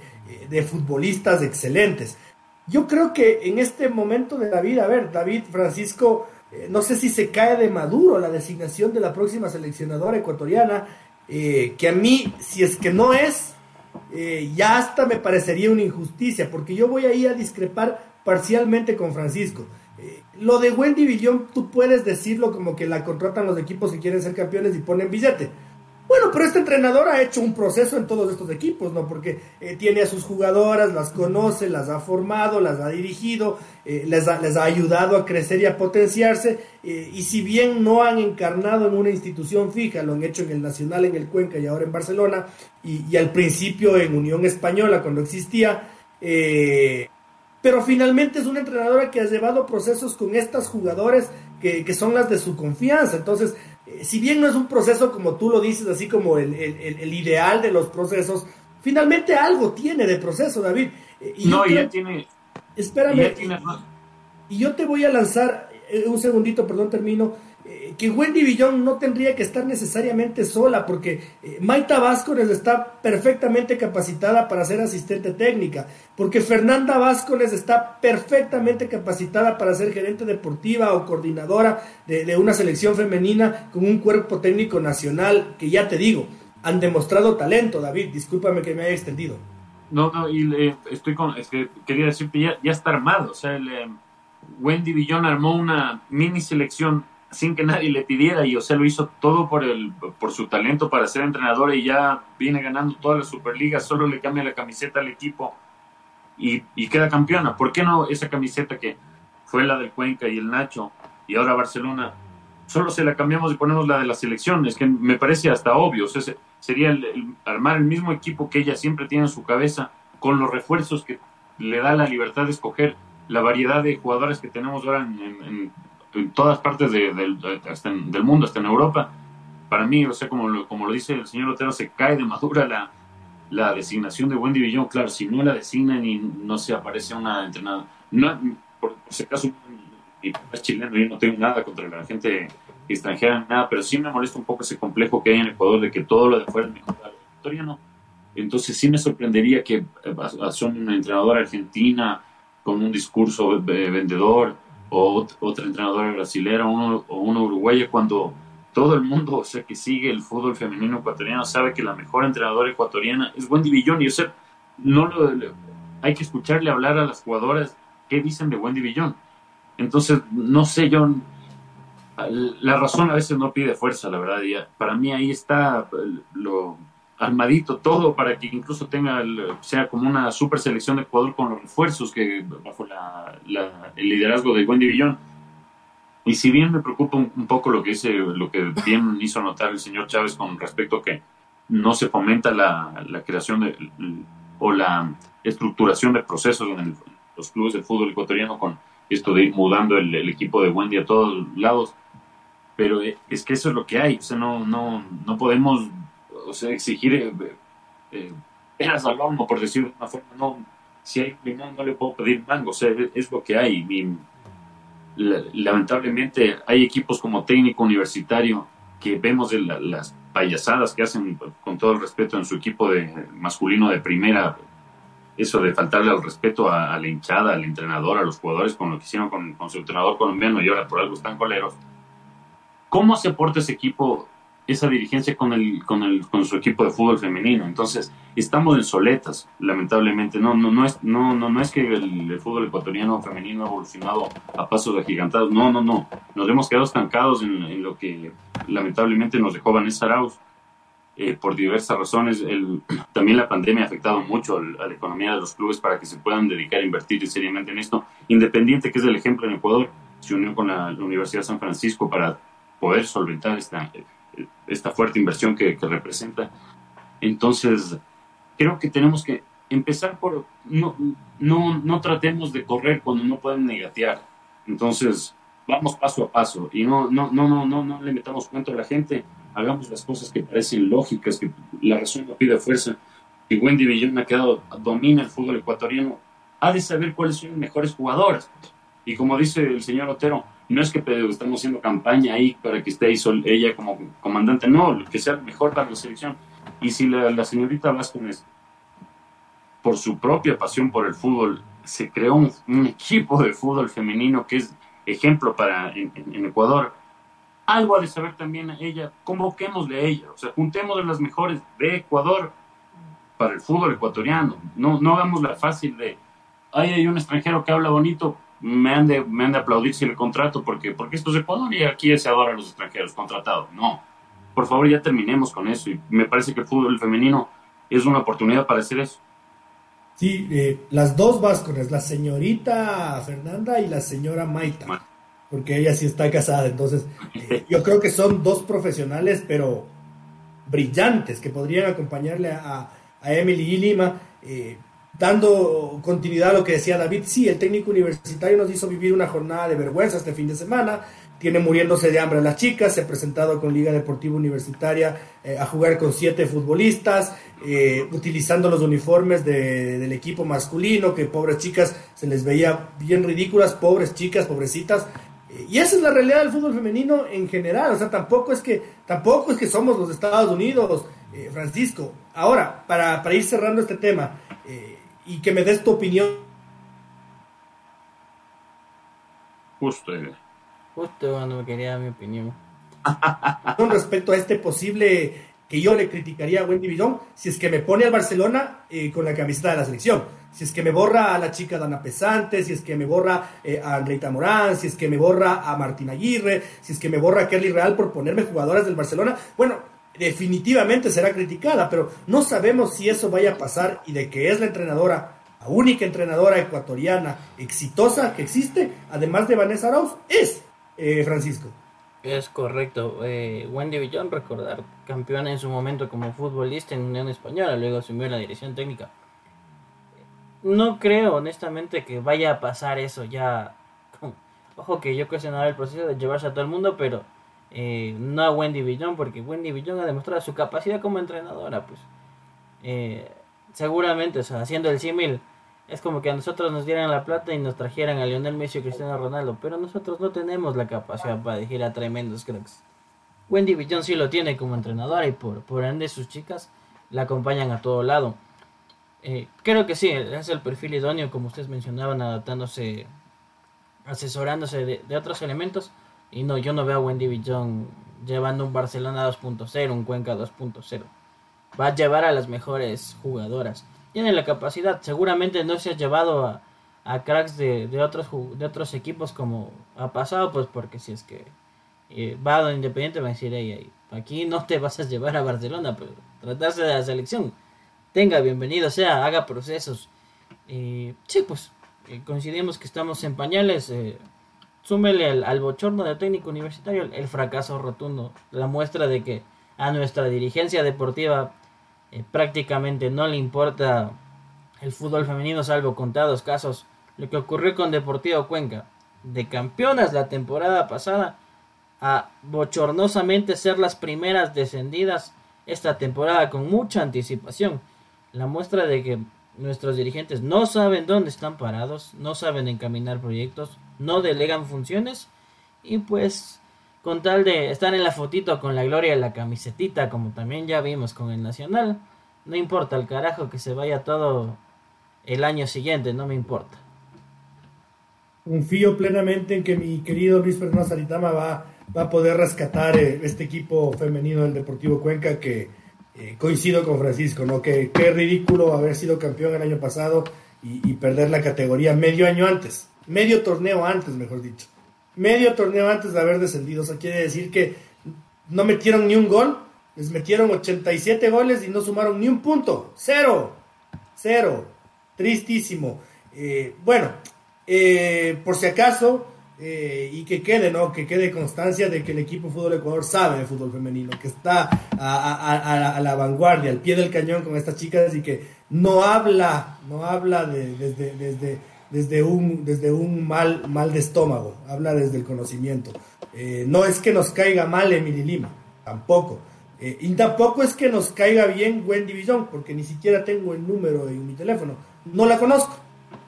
de futbolistas excelentes. Yo creo que en este momento de la vida, a ver, David Francisco, eh, no sé si se cae de maduro la designación de la próxima seleccionadora ecuatoriana, eh, que a mí, si es que no es, eh, ya hasta me parecería una injusticia, porque yo voy ahí a discrepar parcialmente con Francisco. lo de Wendy Villón, tú puedes decirlo como que la contratan los equipos que quieren ser campeones y ponen billete. Bueno, pero este entrenador ha hecho un proceso en todos estos equipos, ¿no? Porque eh, tiene a sus jugadoras, las conoce, las ha formado, las ha dirigido, eh, les, ha, ayudado a crecer y a potenciarse. Eh, y si bien no han encarnado en una institución fija, lo han hecho en el Nacional, en el Cuenca y ahora en Barcelona, y, al principio en Unión Española cuando existía, pero finalmente es una entrenadora que ha llevado procesos con estas jugadores que, que son las de su confianza. Entonces, eh, si bien no es un proceso como tú lo dices, así como el, ideal de los procesos, finalmente algo tiene de proceso, David. Eh, y no, ya tiene. Espérame. y, yo te voy a lanzar, eh, un segundito, perdón, termino. Eh, que Wendy Villón no tendría que estar necesariamente sola, porque eh, Maita Vázquez está perfectamente capacitada para ser asistente técnica, porque Fernanda Vázquez está perfectamente capacitada para ser gerente deportiva o coordinadora de, una selección femenina con un cuerpo técnico nacional, que ya te digo, han demostrado talento, David, discúlpame que me haya extendido. No, no, y estoy con, quería decirte, ya, ya está armado, o sea, Wendy Villón armó una mini selección sin que nadie le pidiera y sea lo hizo todo por el por su talento para ser entrenador y ya viene ganando toda la Superliga, solo le cambia la camiseta al equipo y, y, queda campeona. ¿Por qué no esa camiseta que fue la del Cuenca y el Nacho y ahora Barcelona? Solo se la cambiamos y ponemos la de la selección. Es que me parece hasta obvio. O sería armar el mismo equipo que ella siempre tiene en su cabeza con los refuerzos que le da la libertad de escoger la variedad de jugadores que tenemos ahora en todas partes de, del mundo, hasta en Europa. Para mí, o sea, como lo, como lo dice el señor Otero, se cae de madura la, la designación de Wendy Villón. Claro, si no la designan y no se aparece una entrenadora, no, por, si acaso, es chileno, yo no tengo nada contra la gente extranjera, nada, pero sí me molesta un poco ese complejo que hay en Ecuador de que todo lo de fuera es mejor no. Entonces sí me sorprendería que eh, son una entrenadora argentina con un discurso vendedor, o otra entrenadora brasilera uno, o una uruguaya cuando todo el mundo o sea, que sigue el fútbol femenino ecuatoriano sabe que la mejor entrenadora ecuatoriana es Wendy Villón y no lo, hay que escucharle hablar a las jugadoras qué dicen de Wendy Villón. Entonces, no sé, yo la razón a veces no pide fuerza, la verdad. Y para mí ahí está lo, armadito todo para que incluso tenga sea como una super selección de Ecuador con los refuerzos que bajo la, el liderazgo de Wendy Villón Y si bien me preocupa un, poco lo que dice, lo que bien hizo notar el señor Chávez con respecto a que no se fomenta la, creación de, o la estructuración de procesos en los clubes de fútbol ecuatoriano con esto de ir mudando el, equipo de Wendy a todos lados. Pero eh, es que eso es lo que hay, o sea, no, no, no podemos o sea, exigir eh, eh, peras al por decirlo de una forma, no, si hay limón no le puedo pedir mango, o sea, es lo que hay. lamentablemente hay equipos como técnico universitario que vemos las payasadas que hacen, con todo el respeto, en su equipo de masculino de primera, eso de faltarle al respeto a, la hinchada, al entrenador, a los jugadores, con lo que hicieron con, con, su entrenador colombiano y ahora por algo están coleros. ¿Cómo se porta ese equipo esa dirigencia con el, con el, con su equipo de fútbol femenino. Entonces, estamos en soletas, lamentablemente. No, no, no es, no, no, no es que el, fútbol ecuatoriano femenino ha evolucionado a pasos agigantados. No, no, no. Nos hemos quedado estancados en, lo que lamentablemente nos dejó Vanessa Arauz. Eh, por diversas razones, el, también la pandemia ha afectado mucho a la economía de los clubes para que se puedan dedicar a invertir seriamente en esto. Independiente, que es el ejemplo en Ecuador, se unió con la, la Universidad de San Francisco para poder solventar esta, esta fuerte inversión que, representa. Entonces, creo que tenemos que empezar por, no, no, no tratemos de correr cuando no pueden negatear. Entonces, vamos paso a paso y no, no, no, no, no, no le metamos cuenta a la gente, hagamos las cosas que parecen lógicas, que la razón no pide fuerza. Y Wendy Villón ha quedado, domina el fútbol ecuatoriano, ha de saber cuáles son los mejores jugadores. Y como dice el señor Otero, no es que estamos haciendo campaña ahí para que esté ahí ella como comandante, no, que sea mejor para la selección. Y si la, señorita Vázquez, por su propia pasión por el fútbol, se creó un, equipo de fútbol femenino que es ejemplo para en, Ecuador, algo ha de saber también a ella, convoquémosle a ella, o sea, juntemos las mejores de Ecuador para el fútbol ecuatoriano, no, no hagamos la fácil de, ay, hay un extranjero que habla bonito, me han de, me han de aplaudir si le contrato, porque, porque esto es Ecuador y aquí se adora a los extranjeros contratados. No, por favor ya terminemos con eso y me parece que el fútbol femenino es una oportunidad para hacer eso. Sí, eh, las dos vasconas, la señorita Fernanda y la señora Maita, porque ella sí está casada, entonces eh, yo creo que son dos profesionales, pero brillantes, que podrían acompañarle a, a Emily y Lima. Eh, dando continuidad a lo que decía David, sí, el técnico universitario nos hizo vivir una jornada de vergüenza este fin de semana, tiene muriéndose de hambre a las chicas, se ha presentado con Liga Deportiva Universitaria eh, a jugar con siete futbolistas, eh, utilizando los uniformes del equipo masculino, que pobres chicas se les veía bien ridículas, pobres chicas, pobrecitas. Eh, y esa es la realidad del fútbol femenino en general, o sea, tampoco es que, tampoco es que somos los Estados Unidos, Francisco. Ahora, para, para ir cerrando este tema, y que me des tu opinión. Justo, eh. Justo cuando me quería mi opinión. Con respecto a este posible que yo le criticaría a Wendy Bidón si es que me pone al Barcelona eh, con la camiseta de la selección. Si es que me borra a la chica Dana Pesante, si es que me borra eh, a Andreita Morán, si es que me borra a Martín Aguirre, si es que me borra a Kelly Real por ponerme jugadoras del Barcelona. Bueno, definitivamente será criticada, pero no sabemos si eso vaya a pasar y de que es la entrenadora, la única entrenadora ecuatoriana exitosa que existe, además de Vanessa Arauz, es eh, Francisco. Es correcto. Eh, Wendy Villón, recordar, campeona en su momento como futbolista en Unión Española, luego asumió la dirección técnica. No creo, honestamente, que vaya a pasar eso ya. Ojo que yo cuestionaba el proceso de llevarse a todo el mundo, pero eh, no a Wendy Villon, porque Wendy Villon ha demostrado su capacidad como entrenadora, pues. Eh, seguramente, haciendo el símil, es como que a nosotros nos dieran la plata y nos trajeran a Lionel Messi o Cristiano Ronaldo, pero nosotros no tenemos la capacidad para elegir a tremendos cracks. Wendy Villon sí lo tiene como entrenadora y por, por ende sus chicas la acompañan a todo lado. Eh, creo que sí, es el perfil idóneo, como ustedes mencionaban, adaptándose, asesorándose de otros elementos y no, yo no veo a Wendy Villon llevando un Barcelona 2.0, un Cuenca 2.0. Va a llevar a las mejores jugadoras. Tiene la capacidad. Seguramente no se ha llevado a, a cracks de, de, otros, de otros equipos como ha pasado, pues porque si es que eh, va a Independiente va a decir, aquí no te vas a llevar a Barcelona, pero tratarse de la selección. Tenga, bienvenido sea, haga procesos. y sí, pues eh, coincidimos que estamos en pañales. Súmele al, bochorno del técnico universitario el, fracaso rotundo, la muestra de que a nuestra dirigencia deportiva eh, prácticamente no le importa el fútbol femenino, salvo contados casos. Lo que ocurrió con Deportivo Cuenca, de campeonas la temporada pasada, a bochornosamente ser las primeras descendidas esta temporada con mucha anticipación. La muestra de que nuestros dirigentes no saben dónde están parados, no saben encaminar proyectos, no delegan funciones y pues con tal de estar en la fotito con la gloria de la camisetita, como también ya vimos con el Nacional, no importa el carajo que se vaya todo el año siguiente, no me importa. Confío plenamente en que mi querido Luis Fernando Saritama va, va a poder rescatar eh, este equipo femenino del Deportivo Cuenca que eh, coincido con Francisco, ¿no? Que qué ridículo haber sido campeón el año pasado y, perder la categoría medio año antes, medio torneo antes, mejor dicho. Medio torneo antes de haber descendido. O sea, quiere decir que no metieron ni un gol, les metieron 87 goles y no sumaron ni un punto. Cero. Cero. Tristísimo. Eh, bueno, eh, por si acaso, eh, y que quede, ¿no? Que quede constancia de que el equipo Fútbol Ecuador sabe de fútbol femenino, que está a, la vanguardia, al pie del cañón con estas chicas y que no habla, no habla de, desde, desde, desde, un, desde un mal, mal de estómago, habla desde el conocimiento. Eh, no es que nos caiga mal Emily Lima, tampoco. Eh, y tampoco es que nos caiga bien Wendy Villón, porque ni siquiera tengo el número en mi teléfono. No la conozco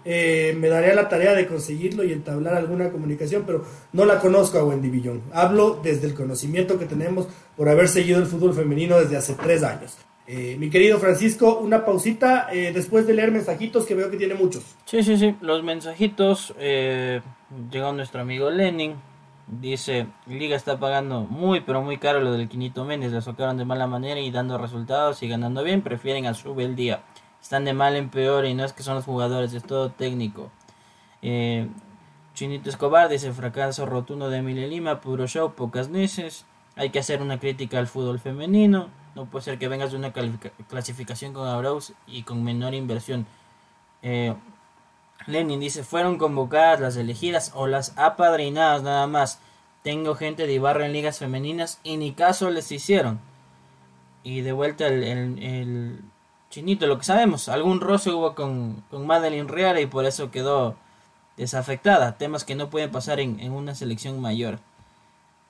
eh, me daría la tarea de conseguirlo y entablar alguna comunicación, pero no la conozco a Wendy Villón. Hablo desde el conocimiento que tenemos por haber seguido el fútbol femenino desde hace tres años. Eh, mi querido Francisco, una pausita eh, después de leer mensajitos que veo que tiene muchos. Sí, sí, sí, los mensajitos. llegó nuestro amigo Lenin. Dice, Liga está pagando muy, pero muy caro lo del Quinito Méndez. Le socaron de mala manera y dando resultados y ganando bien. Prefieren a sube el día están de mal en peor y no es que son los jugadores, es todo técnico. Eh, Chinito Escobar dice fracaso rotundo de Emilia Lima, puro show, pocas nueces. Hay que hacer una crítica al fútbol femenino. No puede ser que vengas de una clasificación con Abraus y con menor inversión. Eh, Lenin dice, fueron convocadas las elegidas o las apadrinadas nada más. Tengo gente de Ibarra en ligas femeninas y ni caso les hicieron. Y de vuelta el Chinito, lo que sabemos, algún roce hubo con, con Madeline Riara y por eso quedó desafectada. Temas que no pueden pasar en, una selección mayor.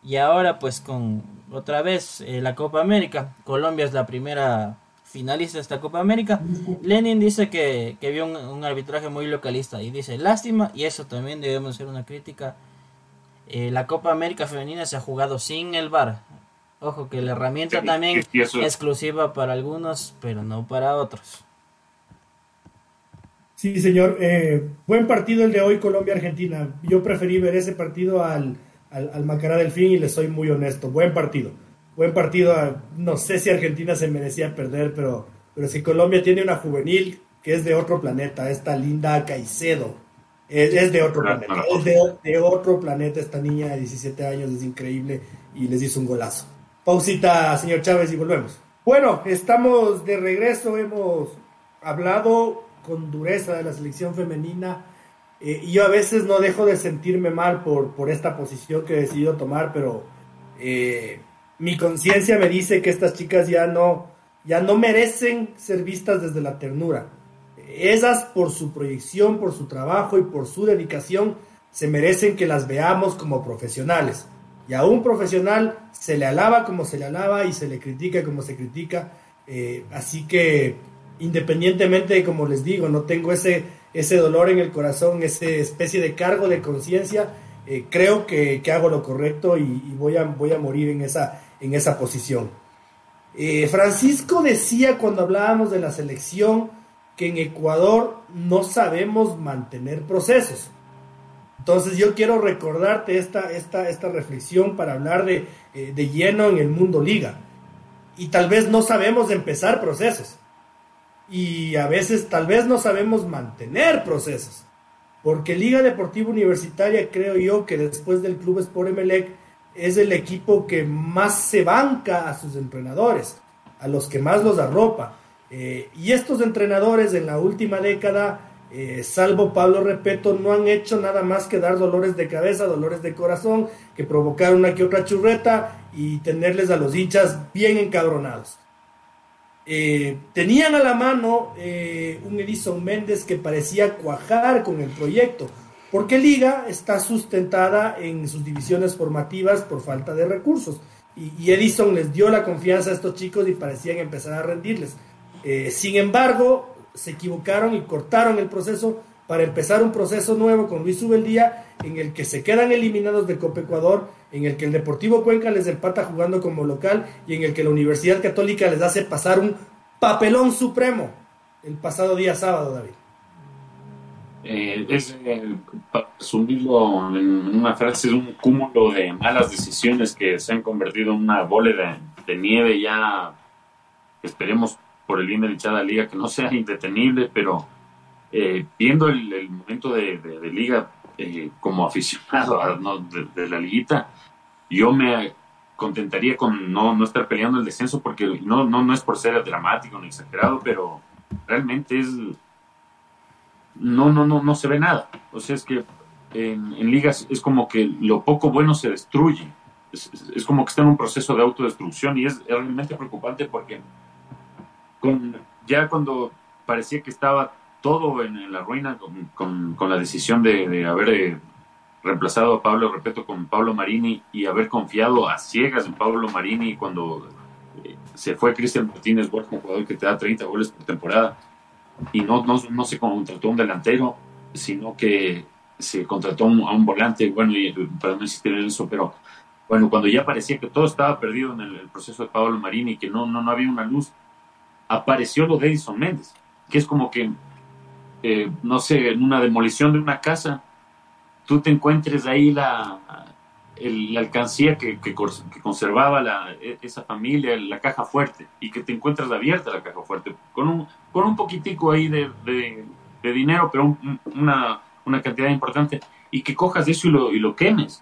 Y ahora pues con otra vez eh, la Copa América. Colombia es la primera finalista de esta Copa América. Lenin dice que, vio un, arbitraje muy localista y dice lástima y eso también debemos hacer una crítica. Eh, la Copa América femenina se ha jugado sin el VAR. Ojo que la herramienta también es exclusiva para algunos, pero no para otros. Sí, señor. Eh, buen partido el de hoy, Colombia-Argentina. Yo preferí ver ese partido al, al, Macará del Fin y le soy muy honesto. Buen partido. Buen partido. No sé si Argentina se merecía perder, pero, pero si Colombia tiene una juvenil que es de otro planeta, esta linda Caicedo. Es, de otro planeta. Es de, de otro planeta esta niña de 17 años. Es increíble y les hizo un golazo. Pausita, señor Chávez, y volvemos. Bueno, estamos de regreso, hemos hablado con dureza de la selección femenina eh, yo a veces no dejo de sentirme mal por, por esta posición que he decidido tomar, pero eh, mi conciencia me dice que estas chicas ya no, ya no merecen ser vistas desde la ternura. Esas por su proyección, por su trabajo y por su dedicación se merecen que las veamos como profesionales. Y a un profesional se le alaba como se le alaba y se le critica como se critica. Eh, así que independientemente de como les digo, no tengo ese, ese dolor en el corazón, esa especie de cargo de conciencia, eh, creo que, hago lo correcto y, voy, a, voy a morir en esa, en esa posición. Eh, Francisco decía cuando hablábamos de la selección que en Ecuador no sabemos mantener procesos. Entonces yo quiero recordarte esta, esta, esta reflexión para hablar eh, de, lleno en el mundo liga. Y tal vez no sabemos empezar procesos. Y a veces tal vez no sabemos mantener procesos. Porque Liga Deportiva Universitaria creo yo que después del Club Sport Emelec es el equipo que más se banca a sus entrenadores, a los que más los arropa. Eh, y estos entrenadores en la última década eh, salvo Pablo Repeto, no han hecho nada más que dar dolores de cabeza, dolores de corazón, que provocar una que otra churreta y tenerles a los hinchas bien encabronados. Eh, tenían a la mano eh, un Edison Méndez que parecía cuajar con el proyecto, porque Liga está sustentada en sus divisiones formativas por falta de recursos. Y, Edison les dio la confianza a estos chicos y parecían empezar a rendirles. Eh, sin embargo, se equivocaron y cortaron el proceso para empezar un proceso nuevo con Luis Ubeldía en el que se quedan eliminados de Copa Ecuador, en el que el Deportivo Cuenca les empata jugando como local y en el que la Universidad Católica les hace pasar un papelón supremo el pasado día sábado, David. Eh, es, eh, en una frase, es un cúmulo de malas decisiones que se han convertido en una bola de, nieve ya, esperemos por el bien de dicha liga que no sea indetenible, pero eh, viendo el, momento de, liga eh, como aficionado de, la liguita, yo me contentaría con no, no estar peleando el descenso porque no, no, no es por ser dramático ni exagerado, pero realmente es no, no, no, no se ve nada. O sea, es que en, ligas es como que lo poco bueno se destruye. Es, como que está en un proceso de autodestrucción y es realmente preocupante porque con, ya cuando parecía que estaba todo en, la ruina con, la decisión de, haber eh, reemplazado a Pablo, repito, con Pablo Marini y haber confiado a ciegas en Pablo Marini cuando eh, se fue Cristian Martínez, un jugador que te da 30 goles por temporada y no, no, no se contrató un delantero, sino que se contrató a un volante, bueno, y, para no insistir en eso, pero bueno, cuando ya parecía que todo estaba perdido en el, proceso de Pablo Marini y que no, no, no había una luz, apareció lo de Edison Méndez, que es como que, eh, no sé, en una demolición de una casa, tú te encuentres ahí la, la alcancía que, que, conservaba la, e, esa familia, la caja fuerte, y que te encuentras abierta la caja fuerte, con un, con un poquitico ahí de, de, dinero, pero una, una, cantidad importante, y que cojas eso y lo, y lo quemes.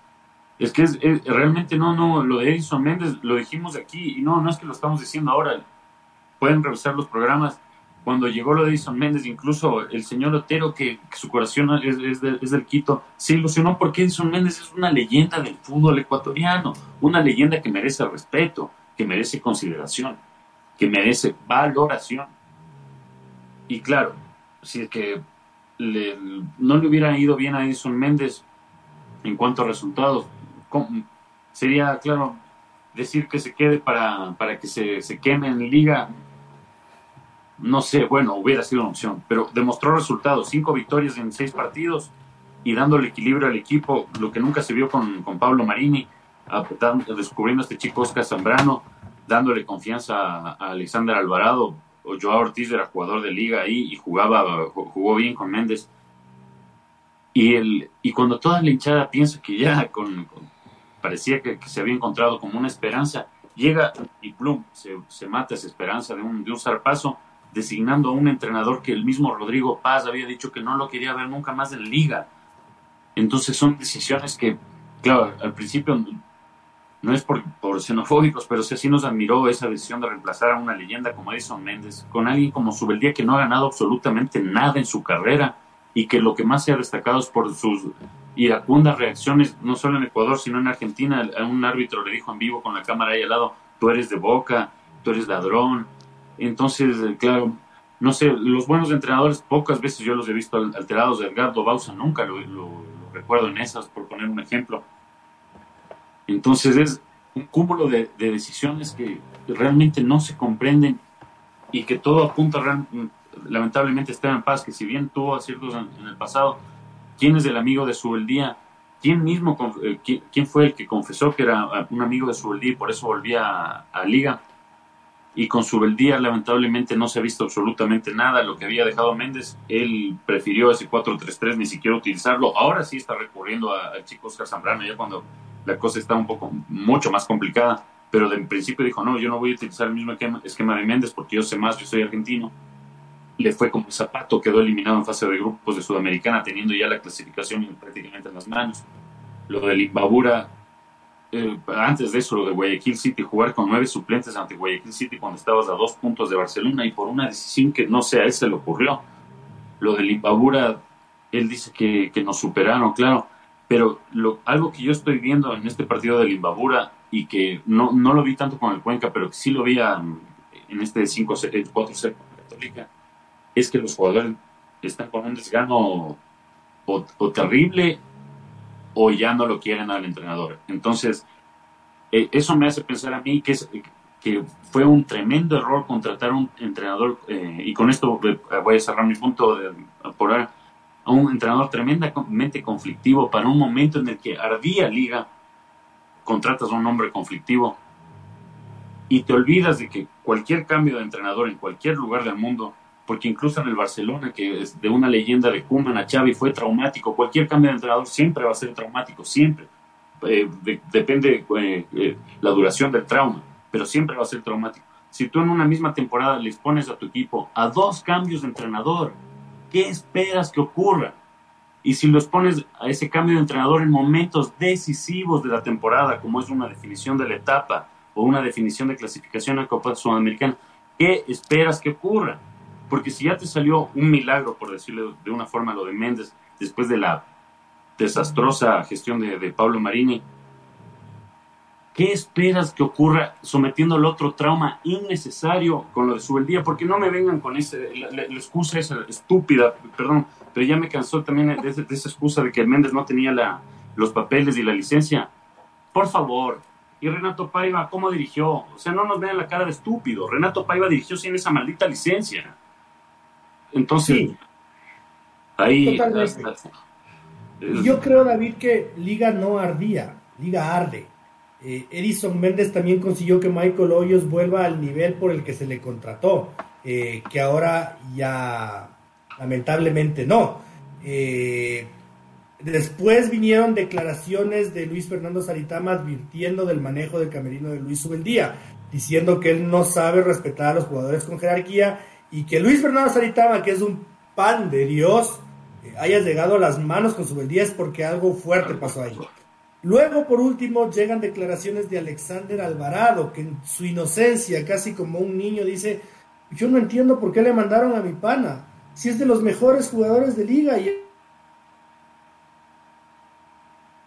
Es que es, realmente no, no, lo de Edison Méndez lo dijimos aquí, y no, no es que lo estamos diciendo ahora, pueden revisar los programas, cuando llegó lo de Edison Méndez, incluso el señor Otero, que, su corazón es, del Quito, se ilusionó porque Edison Méndez es una leyenda del fútbol ecuatoriano, una leyenda que merece respeto, que merece consideración, que merece valoración. Y claro, si es que no le hubiera ido bien a Edison Méndez en cuanto a resultados, sería, claro, decir que se quede para, para que se, se queme en liga no sé, bueno, hubiera sido una opción, pero demostró resultados, cinco victorias en seis partidos y dándole equilibrio al equipo, lo que nunca se vio con, Pablo Marini, descubriendo a este chico Oscar Zambrano, dándole confianza a, Alexander Alvarado, o Joao Ortiz era jugador de liga ahí y jugaba, jugó bien con Méndez. Y, el, y cuando toda la hinchada piensa que ya con, parecía que, se había encontrado como una esperanza, llega y plum, se, se mata esa esperanza de un, de un zarpazo designando a un entrenador que el mismo Rodrigo Paz había dicho que no lo quería ver nunca más en liga. Entonces son decisiones que, claro, al principio no es por, xenofóbicos, pero sí, nos admiró esa decisión de reemplazar a una leyenda como Edison Méndez con alguien como Subeldía que no ha ganado absolutamente nada en su carrera y que lo que más se ha destacado es por sus iracundas reacciones, no solo en Ecuador, sino en Argentina. Un árbitro le dijo en vivo con la cámara ahí al lado, tú eres de boca, tú eres ladrón, entonces, eh, claro, no sé, los buenos entrenadores pocas veces yo los he visto alterados. Edgardo Bausa nunca lo, recuerdo en esas, por poner un ejemplo. Entonces es un cúmulo de, decisiones que realmente no se comprenden y que todo apunta lamentablemente Esteban Paz, que si bien tuvo aciertos en, el pasado, ¿quién es el amigo de Subeldía? ¿Quién mismo, eh, quién, fue el que confesó que era un amigo de Subeldía y por eso volvía a Liga? Y con su beldía lamentablemente no se ha visto absolutamente nada. Lo que había dejado Méndez, él prefirió ese 4-3-3 ni siquiera utilizarlo. Ahora sí está recurriendo al chico Oscar Zambrano, ya cuando la cosa está un poco, mucho más complicada. Pero de principio dijo, no, yo no voy a utilizar el mismo esquema, de Méndez porque yo sé más, yo soy argentino. Le fue como zapato, quedó eliminado en fase de grupos de Sudamericana, teniendo ya la clasificación prácticamente en las manos. Lo del Imbabura eh, antes de eso, lo de Guayaquil City, jugar con nueve suplentes ante Guayaquil City cuando estabas a dos puntos de Barcelona y por una decisión que no sé a él se le ocurrió. lo del Imbabura, él dice que, que nos superaron, claro, pero lo, algo que yo estoy viendo en este partido del Imbabura y que no, no lo vi tanto con el Cuenca, pero que sí lo vi en este 5-4-0 Católica, es que los jugadores están con un desgano o, terrible o ya no lo quieren al entrenador. Entonces, eh, eso me hace pensar a mí que, es, que fue un tremendo error contratar un entrenador, eh, y con esto voy a cerrar mi punto de, por a un entrenador tremendamente conflictivo para un momento en el que ardía liga, contratas a un hombre conflictivo y te olvidas de que cualquier cambio de entrenador en cualquier lugar del mundo porque incluso en el Barcelona, que es de una leyenda de Koeman a Xavi, fue traumático. Cualquier cambio de entrenador siempre va a ser traumático, siempre. Eh, depende eh, eh, la duración del trauma, pero siempre va a ser traumático. Si tú en una misma temporada les pones a tu equipo a dos cambios de entrenador, ¿qué esperas que ocurra? Y si los pones a ese cambio de entrenador en momentos decisivos de la temporada, como es una definición de la etapa o una definición de clasificación a Copa Sudamericana, ¿qué esperas que ocurra? Porque si ya te salió un milagro, por decirlo de una forma, lo de Méndez, después de la desastrosa gestión de, Pablo Marini, ¿qué esperas que ocurra sometiendo al otro trauma innecesario con lo de Subeldía? Porque no me vengan con ese, la, excusa esa estúpida, perdón, pero ya me cansó también de, de, esa excusa de que Méndez no tenía la, los papeles y la licencia. Por favor. Y Renato Paiva, ¿cómo dirigió? O sea, no nos vean la cara de estúpido. Renato Paiva dirigió sin esa maldita licencia. Entonces, ahí... Yo creo, David, que Liga no ardía, Liga arde. Eh, Edison Méndez también consiguió que Michael Hoyos vuelva al nivel por el que se le contrató, eh, que ahora ya lamentablemente no. Eh, después vinieron declaraciones de Luis Fernando Saritama advirtiendo del manejo del camerino de Luis Subeldía, diciendo que él no sabe respetar a los jugadores con jerarquía y que Luis Fernando Saritama, que es un pan de Dios, eh, haya llegado a las manos con su es porque algo fuerte pasó ahí. Luego, por último, llegan declaraciones de Alexander Alvarado, que en su inocencia, casi como un niño, dice, yo no entiendo por qué le mandaron a mi pana, si es de los mejores jugadores de liga y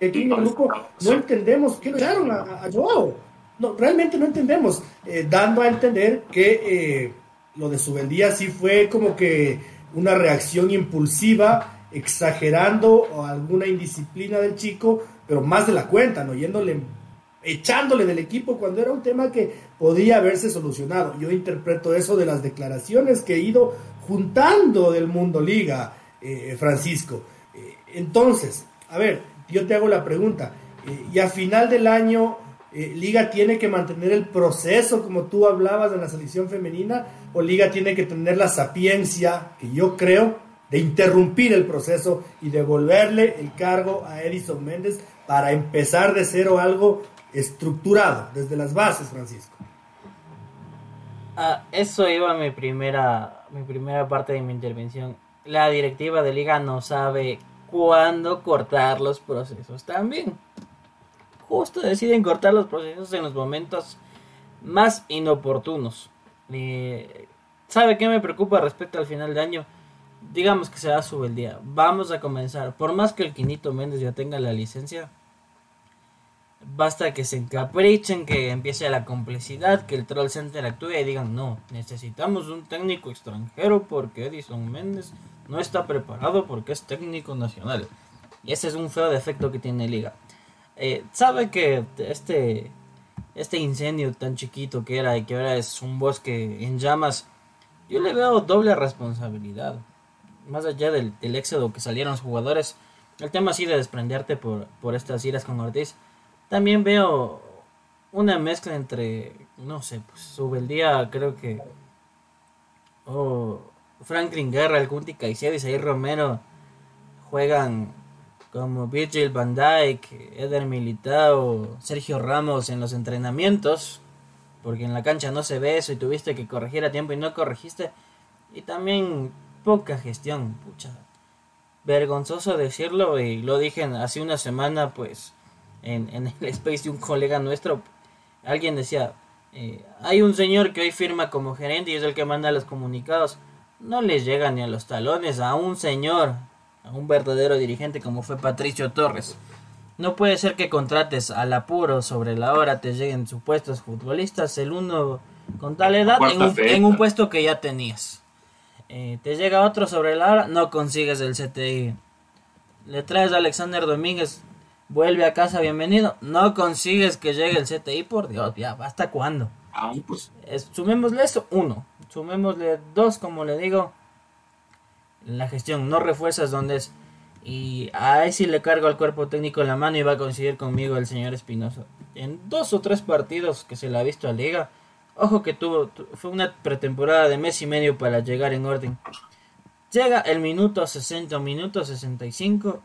aquí en el grupo no entendemos qué le echaron a, Joao. No, realmente no entendemos, eh, dando a entender que eh, lo de Subeldía sí fue como que una reacción impulsiva, exagerando alguna indisciplina del chico, pero más de la cuenta, ¿no? Yéndole, echándole del equipo cuando era un tema que podía haberse solucionado. Yo interpreto eso de las declaraciones que he ido juntando del mundo liga, eh, Francisco. Eh, entonces, a ver, yo te hago la pregunta, eh, y a final del año eh, Liga tiene que mantener el proceso, como tú hablabas de la selección femenina, o Liga tiene que tener la sapiencia, que yo creo, de interrumpir el proceso y devolverle el cargo a Edison Méndez para empezar de cero algo estructurado, desde las bases, Francisco. Ah, eso iba mi primera, mi primera parte de mi intervención. La directiva de Liga no sabe cuándo cortar los procesos también justo deciden cortar los procesos en los momentos más inoportunos. ¿Sabe qué me preocupa respecto al final de año? Digamos que se va a subir el día. Vamos a comenzar. Por más que el Quinito Méndez ya tenga la licencia, basta que se encaprichen, que empiece la complicidad, que el Troll Center actúe y digan, no, necesitamos un técnico extranjero porque Edison Méndez no está preparado porque es técnico nacional. Y ese es un feo defecto que tiene Liga. Eh, sabe que este, este incendio tan chiquito que era y que ahora es un bosque en llamas, yo le veo doble responsabilidad. Más allá del, éxodo que salieron los jugadores, el tema así de desprenderte por, por estas iras con Ortiz, también veo una mezcla entre, no sé, pues sube el día, creo que, oh, Franklin Guerra, el Gunti Caicedo y Jair Romero juegan como Virgil van Dijk, Eder Militao, Sergio Ramos en los entrenamientos, porque en la cancha no se ve eso y tuviste que corregir a tiempo y no corregiste. Y también poca gestión, pucha. Vergonzoso decirlo y lo dije hace una semana, pues, en, en el space de un colega nuestro. Alguien decía, eh, hay un señor que hoy firma como gerente y es el que manda los comunicados. no les llega ni a los talones a un señor, a un verdadero dirigente como fue Patricio Torres. No puede ser que contrates al apuro sobre la hora, te lleguen supuestos futbolistas, el uno con tal edad en un, puesto que ya tenías. Eh, te llega otro sobre la hora, no consigues el CTI. Le traes a Alexander Domínguez, vuelve a casa, bienvenido. No consigues que llegue el CTI, por Dios, ya, ¿hasta cuándo? pues. sumémosle eso, uno. Sumémosle dos, como le digo. La gestión, no refuerzas donde es. Y ahí sí le cargo al cuerpo técnico la mano y va a coincidir conmigo el señor Espinosa. En dos o tres partidos que se le ha visto a Liga, ojo que tuvo, fue una pretemporada de mes y medio para llegar en orden. Llega el minuto 60, minuto 65,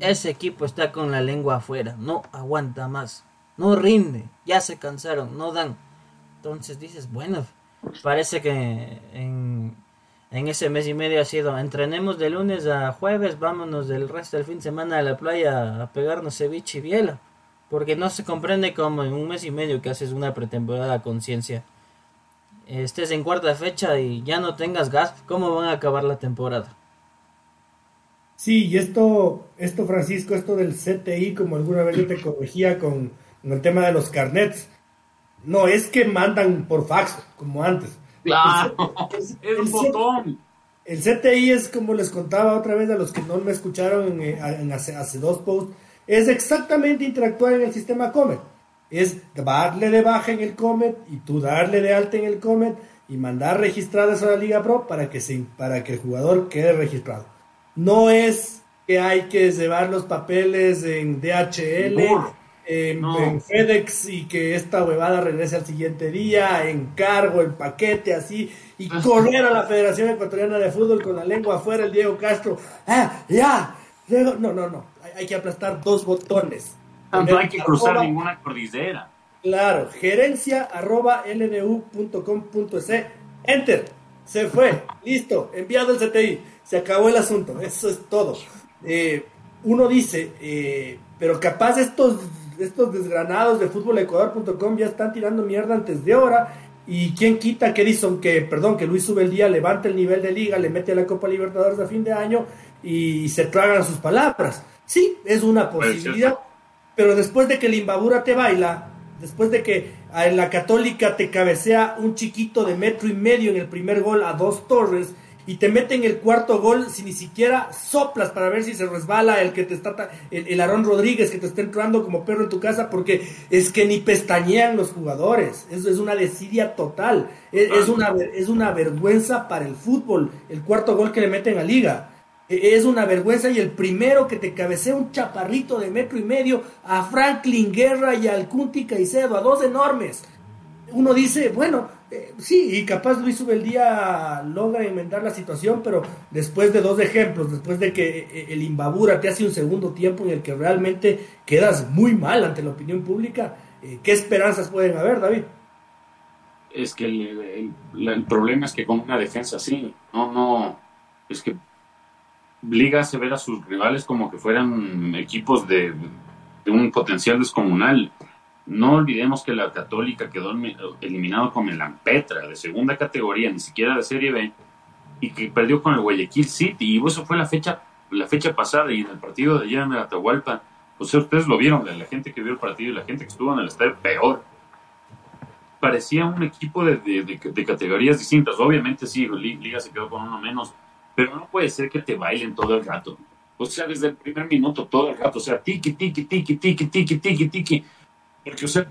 ese equipo está con la lengua afuera, no aguanta más, no rinde, ya se cansaron, no dan. Entonces dices, bueno, parece que en, en ese mes y medio ha sido, entrenemos de lunes a jueves, vámonos del resto del fin de semana a la playa a pegarnos ceviche y biela. Porque no se comprende cómo en un mes y medio que haces una pretemporada conciencia, estés en cuarta fecha y ya no tengas gas, ¿cómo van a acabar la temporada? Sí, y esto, esto Francisco, esto del CTI, como alguna vez yo te corregía con el tema de los carnets, no es que mandan por fax, como antes. Claro, es, un botón. El CTI es como les contaba otra vez a los que no me escucharon en, eh, hace, dos posts, es exactamente interactuar en el sistema Comet. Es darle de baja en el Comet y tú darle de alta en el Comet y mandar registradas a la Liga Pro para que, se, para que el jugador quede registrado. No es que hay que llevar los papeles en DHL en, FedEx y que esta huevada regrese al siguiente día, encargo el paquete así, y correr a la Federación Ecuatoriana de Fútbol con la lengua afuera, el Diego Castro, ¡ah, ya! No, no, no, hay, que aplastar dos botones. No, hay que cruzar ninguna cordillera. Claro, gerencia arroba lnu.com.es, enter, se fue, listo, enviado el CTI, se acabó el asunto, eso es todo. Eh, uno dice, eh, pero capaz estos estos desgranados de fútbolecuador.com ya están tirando mierda antes de hora. Y quién quita que dicen que, perdón, que Luis sube el día, levante el nivel de liga, le mete a la Copa Libertadores a fin de año y se tragan sus palabras. Sí, es una posibilidad. Pero después de que el Imbabura te baila, después de que en la Católica te cabecea un chiquito de metro y medio en el primer gol a dos torres, y te meten el cuarto gol si ni siquiera soplas para ver si se resbala el que te está el, el Aarón Rodríguez que te está entrando como perro en tu casa porque es que ni pestañean los jugadores. Eso es una desidia total. Es, una es una vergüenza para el fútbol el cuarto gol que le meten a liga. E, es una vergüenza y el primero que te cabecea un chaparrito de metro y medio a Franklin Guerra y al Cunti Caicedo a dos enormes. Uno dice bueno eh, sí, y capaz Luis Ubeldía logra inventar la situación, pero después de dos ejemplos, después de que eh, el Imbabura te hace un segundo tiempo en el que realmente quedas muy mal ante la opinión pública, eh, ¿qué esperanzas pueden haber, David? Es que el, problema es que con una defensa así, no, no, es que Liga hace ver a sus rivales como que fueran equipos de, de un potencial descomunal no olvidemos que la Católica quedó eliminado con el Ampetra de segunda categoría, ni siquiera de Serie B, y que perdió con el Guayaquil City. Y eso fue la fecha, la fecha pasada y en el partido de ayer en el Atahualpa. O sea, ustedes lo vieron, la gente que vio el partido y la gente que estuvo en el estadio, peor. Parecía un equipo de, de categorías distintas. Obviamente sí, Liga se quedó con uno menos, pero no puede ser que te bailen todo el rato. O sea, desde el primer minuto, todo el rato. O sea, tiki, tiki, tiki, tiki, tiki, tiki, tiki porque, o sea,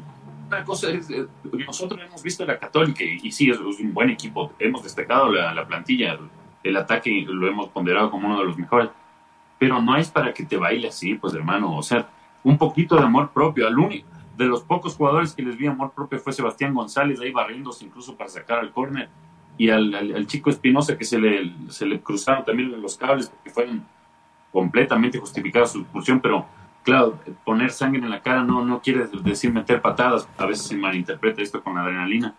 una cosa es, eh, nosotros hemos visto la Católica y, sí, es, un buen equipo. Hemos destacado la, plantilla, el, ataque lo hemos ponderado como uno de los mejores. Pero no es para que te baile así, pues hermano. O sea, un poquito de amor propio. Al único, de los pocos jugadores que les vi amor propio fue Sebastián González, ahí barriéndose incluso para sacar al córner. Y al, chico Espinosa que se le, se le cruzaron también los cables porque fueron completamente justificadas su expulsión, pero claro, poner sangre en la cara no, no quiere decir meter patadas, a veces se malinterpreta esto con la adrenalina.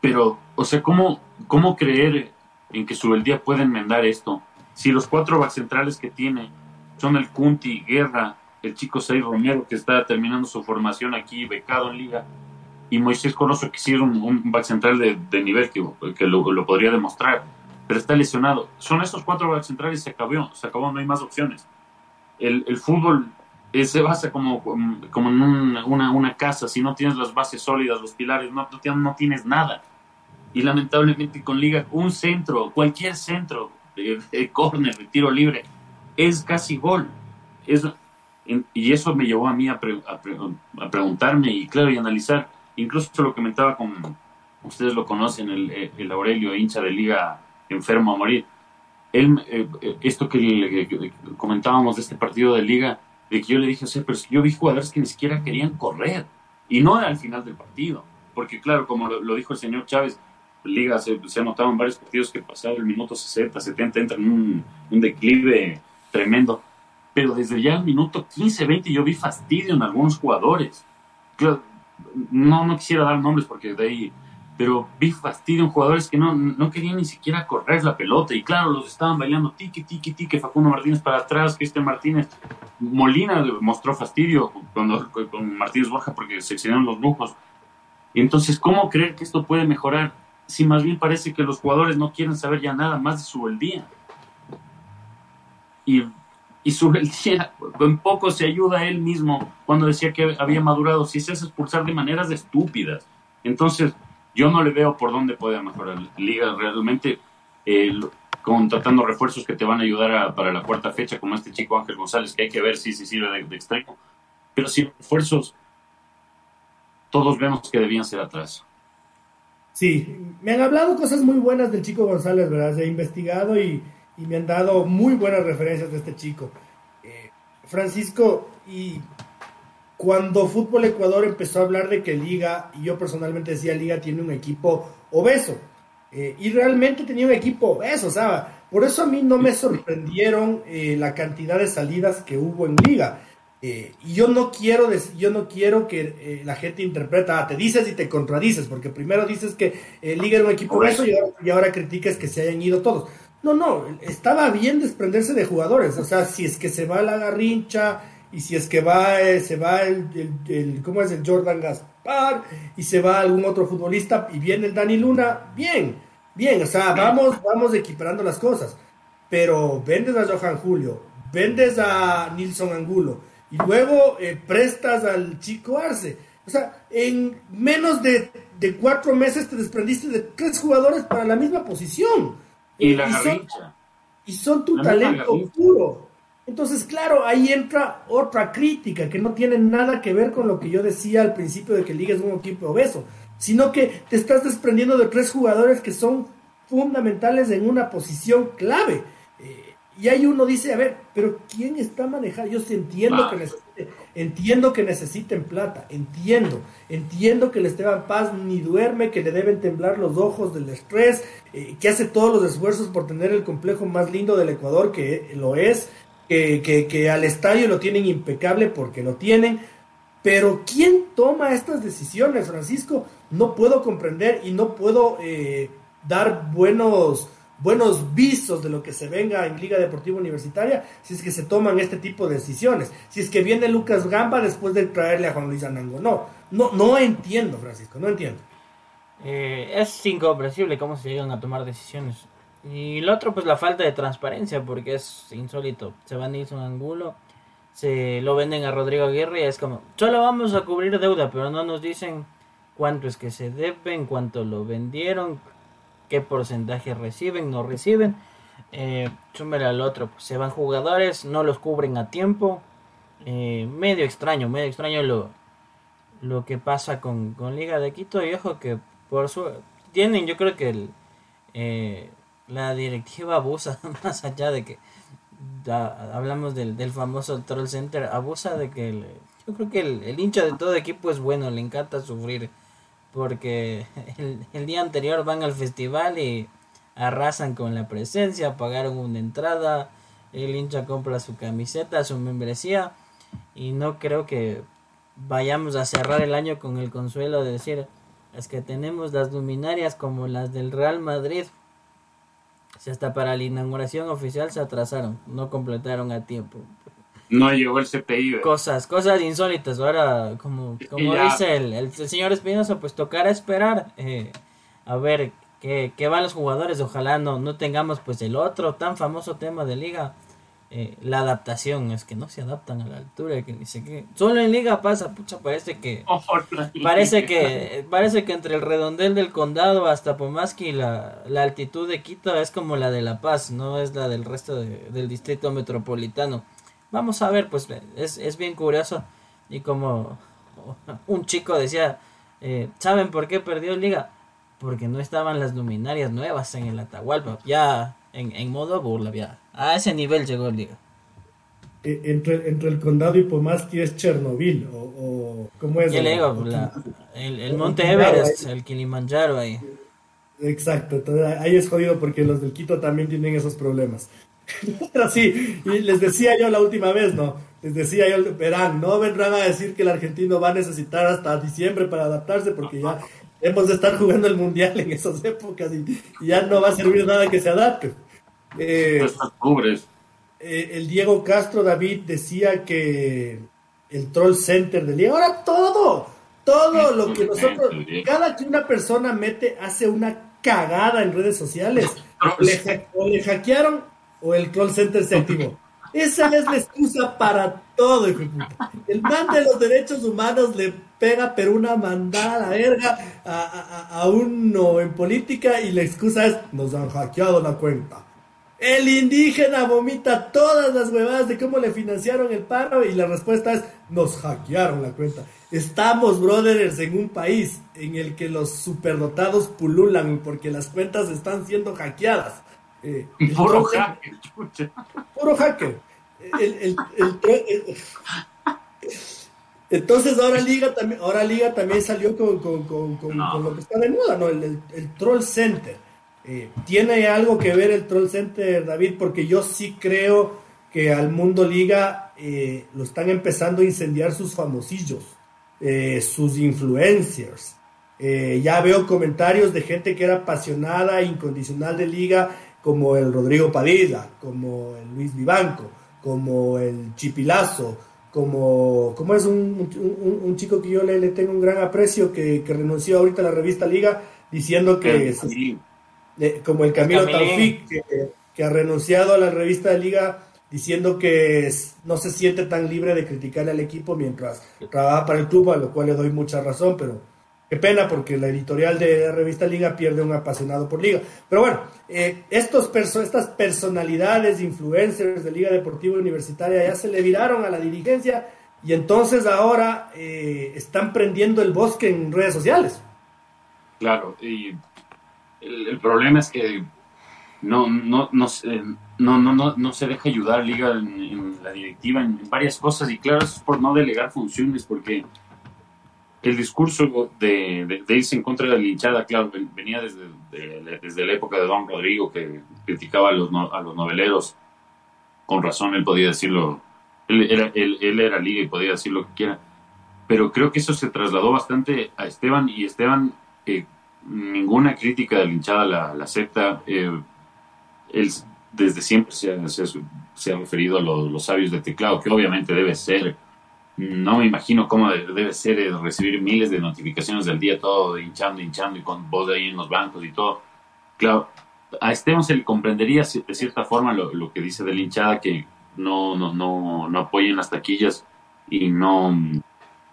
Pero, o sea, ¿cómo, cómo creer en que Subeldía puede enmendar esto? Si los cuatro back centrales que tiene son el Cunti, Guerra, el chico Seis Romero, que está terminando su formación aquí, becado en liga, y Moisés Corozo, que sí es un, back central de, nivel que, que lo, podría demostrar, pero está lesionado. Son estos cuatro back centrales y se acabó, se acabó, no hay más opciones. El, el fútbol eh, se basa como, como en una, una, casa, si no tienes las bases sólidas, los pilares, no, no tienes nada. Y lamentablemente con Liga, un centro, cualquier centro, de, de córner, tiro libre, es casi gol. Y eso me llevó a mí a, a, preguntarme y claro, y analizar. Incluso lo comentaba con, ustedes lo conocen, el, el Aurelio, hincha de Liga, enfermo a morir. Él, eh, eh, esto que, comentábamos de este partido de Liga, de que yo le dije, o sea, pero yo vi jugadores que ni siquiera querían correr, y no al final del partido, porque claro, como lo, dijo el señor Chávez, Liga se, ha notado en varios partidos que pasado el minuto 60, 70 entra en un, declive tremendo, pero desde ya el minuto 15, 20 yo vi fastidio en algunos jugadores. Claro, no, no quisiera dar nombres porque de ahí pero vi fastidio en jugadores que no, no querían ni siquiera correr la pelota. Y claro, los estaban bailando tiki, tiki, tiki, Facundo Martínez para atrás, Cristian Martínez. Molina mostró fastidio cuando, con Martínez Borja porque se excedieron los lujos. Entonces, ¿cómo creer que esto puede mejorar si más bien parece que los jugadores no quieren saber ya nada más de su día? Y, y su día, en poco se ayuda él mismo cuando decía que había madurado, si se hace expulsar de maneras estúpidas. Entonces, yo no le veo por dónde puede mejorar la liga realmente, contratando refuerzos que te van a ayudar para la cuarta fecha, como este chico Ángel González, que hay que ver si se sirve de, extremo. Pero sin refuerzos, todos vemos que debían ser atrás. Sí, me han hablado cosas muy buenas del chico González, ¿verdad? He investigado y, me han dado muy buenas referencias de este chico. Eh, Francisco, y cuando Fútbol Ecuador empezó a hablar de que Liga, y yo personalmente decía, Liga tiene un equipo obeso. Eh, y realmente tenía un equipo obeso, ¿sabes? Por eso a mí no me sorprendieron eh, la cantidad de salidas que hubo en Liga. Eh, y yo no quiero yo no quiero que la gente interpreta, ah, te dices y te contradices, porque primero dices que Liga era un equipo obeso y ahora, y ahora criticas que se hayan ido todos. No, no, estaba bien desprenderse de jugadores. O sea, si es que se va la garrincha, y si es que va, eh, se va el, el, ¿cómo es el Jordan Gaspar? Y se va algún otro futbolista y viene el Dani Luna, bien, bien, o sea, vamos, vamos equiparando las cosas. Pero vendes a Johan Julio, vendes a Nilson Angulo y luego eh, prestas al chico Arce. O sea, en menos de, cuatro meses te desprendiste de tres jugadores para la misma posición. Y la son, y son tu talento puro. Entonces, claro, ahí entra otra crítica que no tiene nada que ver con lo que yo decía al principio de que Liga es un equipo obeso, sino que te estás desprendiendo de tres jugadores que son fundamentales en una posición clave. Eh, y ahí uno dice, a ver, pero ¿quién está manejando? Yo sí entiendo, que entiendo que necesiten plata, entiendo, entiendo que el Esteban Paz ni duerme, que le deben temblar los ojos del estrés, eh, que hace todos los esfuerzos por tener el complejo más lindo del Ecuador, que lo es, que, al estadio lo tienen impecable porque lo tienen. Pero ¿quién toma estas decisiones, Francisco? No puedo comprender y no puedo eh, dar buenos, buenos visos de lo que se venga en Liga Deportiva Universitaria si es que se toman este tipo de decisiones. Si es que viene Lucas Gamba después de traerle a Juan Luis Anango. No, no, no entiendo, Francisco, no entiendo. Eh, es incomprensible cómo se llegan a tomar decisiones. Y el otro, pues la falta de transparencia, porque es insólito. Se van a un Angulo, se lo venden a Rodrigo Aguirre y es como, solo vamos a cubrir deuda, pero no nos dicen cuánto es que se deben, cuánto lo vendieron, qué porcentaje reciben, no reciben. Eh, al otro, pues, se van jugadores, no los cubren a tiempo. Eh, medio extraño, medio extraño lo, lo que pasa con, con Liga de Quito. Y ojo que por su tienen, yo creo que el, eh, la directiva abusa, más allá de que hablamos del, del, famoso Troll Center, abusa de que yo creo que el, hincha de todo equipo es bueno, le encanta sufrir, porque el, día anterior van al festival y arrasan con la presencia, pagaron una entrada, el hincha compra su camiseta, su membresía, y no creo que vayamos a cerrar el año con el consuelo de decir, es que tenemos las luminarias como las del Real Madrid, si hasta para la inauguración oficial se atrasaron, no completaron a tiempo. No llegó el CPI. Cosas, cosas insólitas. Ahora, como, como dice el, el, señor Espinosa, pues tocará esperar eh, a ver qué, qué van los jugadores. Ojalá no, no tengamos pues el otro tan famoso tema de liga eh, la adaptación, es que no se adaptan a la altura, que dice que solo en liga pasa, pucha, parece que parece que parece que entre el redondel del condado hasta Pomaski la, la altitud de Quito es como la de La Paz, no es la del resto del distrito metropolitano. Vamos a ver, pues es, es bien curioso y como un chico decía, eh, ¿saben por qué perdió liga? Porque no estaban las luminarias nuevas en el Atahualpa, ya en, en modo burla, ya a ese nivel llegó el liga. Eh, entre, entre el condado y Pomaski es Chernobyl, o, o ¿cómo es? el, el, Monte Everest, el Kilimanjaro ahí. Exacto, entonces ahí es jodido porque los del Quito también tienen esos problemas. Pero sí, y les decía yo la última vez, ¿no? Les decía yo, verán, no vendrán a decir que el argentino va a necesitar hasta diciembre para adaptarse porque ya hemos de estar jugando el mundial en esas épocas y, y ya no va a servir nada que se adapte. Eh, eh, el Diego Castro David decía que el Troll Center del Liga, ahora todo, todo lo que nosotros, cada que una persona mete, hace una cagada en redes sociales, o le hackearon o el Troll Center se activó. Esa es la excusa para todo, El man de los derechos humanos le pega pero una mandada a la verga a, a uno en política y la excusa es nos han hackeado la cuenta. El indígena vomita todas las huevadas de cómo le financiaron el paro y la respuesta es, nos hackearon la cuenta. Estamos, brothers, en un país en el que los superdotados pululan porque las cuentas están siendo hackeadas. Eh, puro hacker. Puro hacker. entonces ahora Liga también, ahora Liga también salió con, lo que está de moda, ¿no? el Troll Center eh, ¿Tiene algo que ver el Troll Center, David? Porque yo sí creo que al mundo liga eh, lo están empezando a incendiar sus famosillos, eh, sus influencers. ya veo comentarios de gente que era apasionada, incondicional de liga, como el Rodrigo Padilla, como el Luis Vivanco, como el Chipilazo, como, como es un, un, chico que yo le, le, tengo un gran aprecio, que, que renunció ahorita a la revista Liga, diciendo que como el Camilo Taufik, que, ha renunciado a la revista de Liga diciendo que no se siente tan libre de criticar al equipo mientras trabaja para el club, a lo cual le doy mucha razón, pero qué pena porque la editorial de la revista Liga pierde un apasionado por Liga. Pero bueno, eh, estos estas personalidades, influencers de Liga Deportiva Universitaria ya se le viraron a la dirigencia y entonces ahora eh, están prendiendo el bosque en redes sociales. Claro, y el, problema es que no, no, no, no, no, no, se deja ayudar Liga en, la directiva en, varias cosas y claro, es por no delegar funciones porque el discurso de, de, irse en contra de la linchada, claro, venía desde, desde la época de Don Rodrigo que criticaba a los, a los noveleros. Con razón él podía decirlo, él era, él, él era Liga y podía decir lo que quiera. Pero creo que eso se trasladó bastante a Esteban y Esteban eh, ninguna crítica de la hinchada la, acepta. Eh, él desde siempre se ha, se, ha referido a los, sabios de teclado, que obviamente debe ser. No me imagino cómo debe ser recibir miles de notificaciones del día, todo hinchando, hinchando y con voz de ahí en los bancos y todo. Claro, a Esteban se le comprendería de cierta forma lo, que dice de la hinchada, que no, no, no, no apoyen las taquillas y no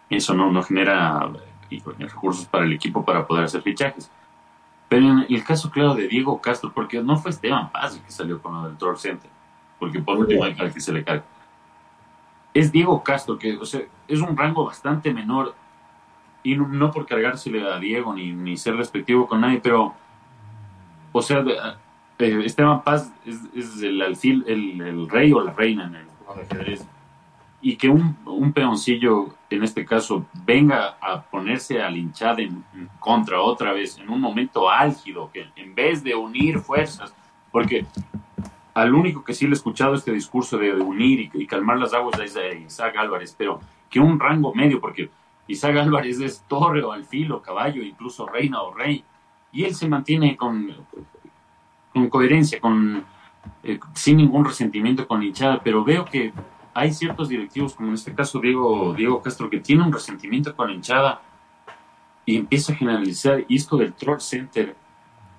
eso no, no genera y recursos para el equipo para poder hacer fichajes. Pero en el caso claro de Diego Castro, porque no fue Esteban Paz el que salió con el Troll Center, porque por último hay que se le cae. Es Diego Castro, que o sea, es un rango bastante menor, y no, por cargársele a Diego ni, ni, ser respectivo con nadie, pero, o sea, eh, Esteban Paz es, el alfil, el, el, rey o la reina en el ajedrez y que un, un, peoncillo, en este caso, venga a ponerse a linchar en, contra otra vez en un momento álgido, que en vez de unir fuerzas, porque al único que sí le he escuchado este discurso de, unir y, calmar las aguas es Isaac Álvarez, pero que un rango medio, porque Isaac Álvarez es torre o alfil o caballo, incluso reina o rey, y él se mantiene con, con coherencia, con, eh, sin ningún resentimiento con hinchada, pero veo que hay ciertos directivos, como en este caso Diego, Diego Castro, que tiene un resentimiento con la hinchada y empieza a generalizar. Y esto del Troll Center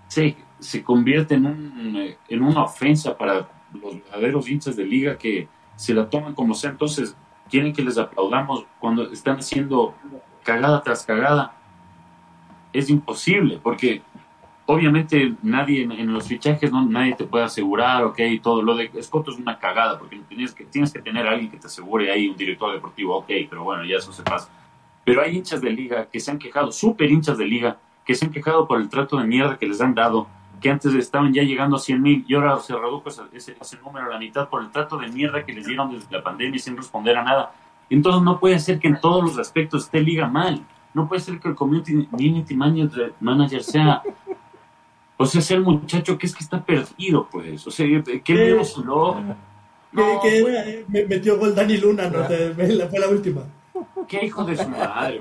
se, se convierte en, un, en una ofensa para los verdaderos hinchas de liga que se la toman como sea. Entonces, quieren que les aplaudamos cuando están haciendo cagada tras cagada. Es imposible, porque obviamente nadie en, los fichajes no, nadie te puede asegurar, ok, todo lo de Escoto es una cagada, porque tienes que, tienes que tener alguien que te asegure ahí, un director deportivo, ok, pero bueno, ya eso se pasa. Pero hay hinchas de liga que se han quejado, súper hinchas de liga, que se han quejado por el trato de mierda que les han dado, que antes estaban ya llegando a 100 mil y ahora se redujo ese, ese, número a la mitad por el trato de mierda que les dieron desde la pandemia sin responder a nada. Entonces no puede ser que en todos los aspectos esté liga mal. No puede ser que el community, manager sea o sea, es el muchacho que es que está perdido, pues. O sea, ¿qué le No, que, pues. me metió gol Dani Luna, ¿no? fue la última. Qué hijo de su madre.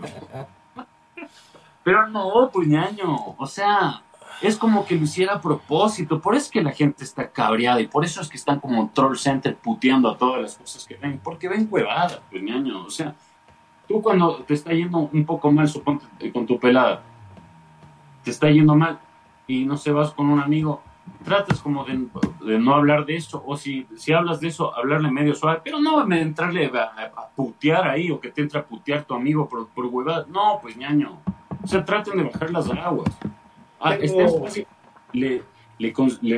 Pero no, pues ñaño. O sea, es como que lo hiciera a propósito. Por eso es que la gente está cabreada y por eso es que están como troll center puteando a todas las cosas que ven. Porque ven huevadas, pues ñaño. O sea, tú cuando te está yendo un poco mal, suponte, con tu pelada, te está yendo mal y no se vas con un amigo, tratas como de, no hablar de eso, o si, si hablas de eso, hablarle medio suave, pero no entrarle a, putear ahí, o que te entra a putear tu amigo por, por huevada. No, pues ñaño. O sea, traten de bajar las aguas. Ah, este le, le,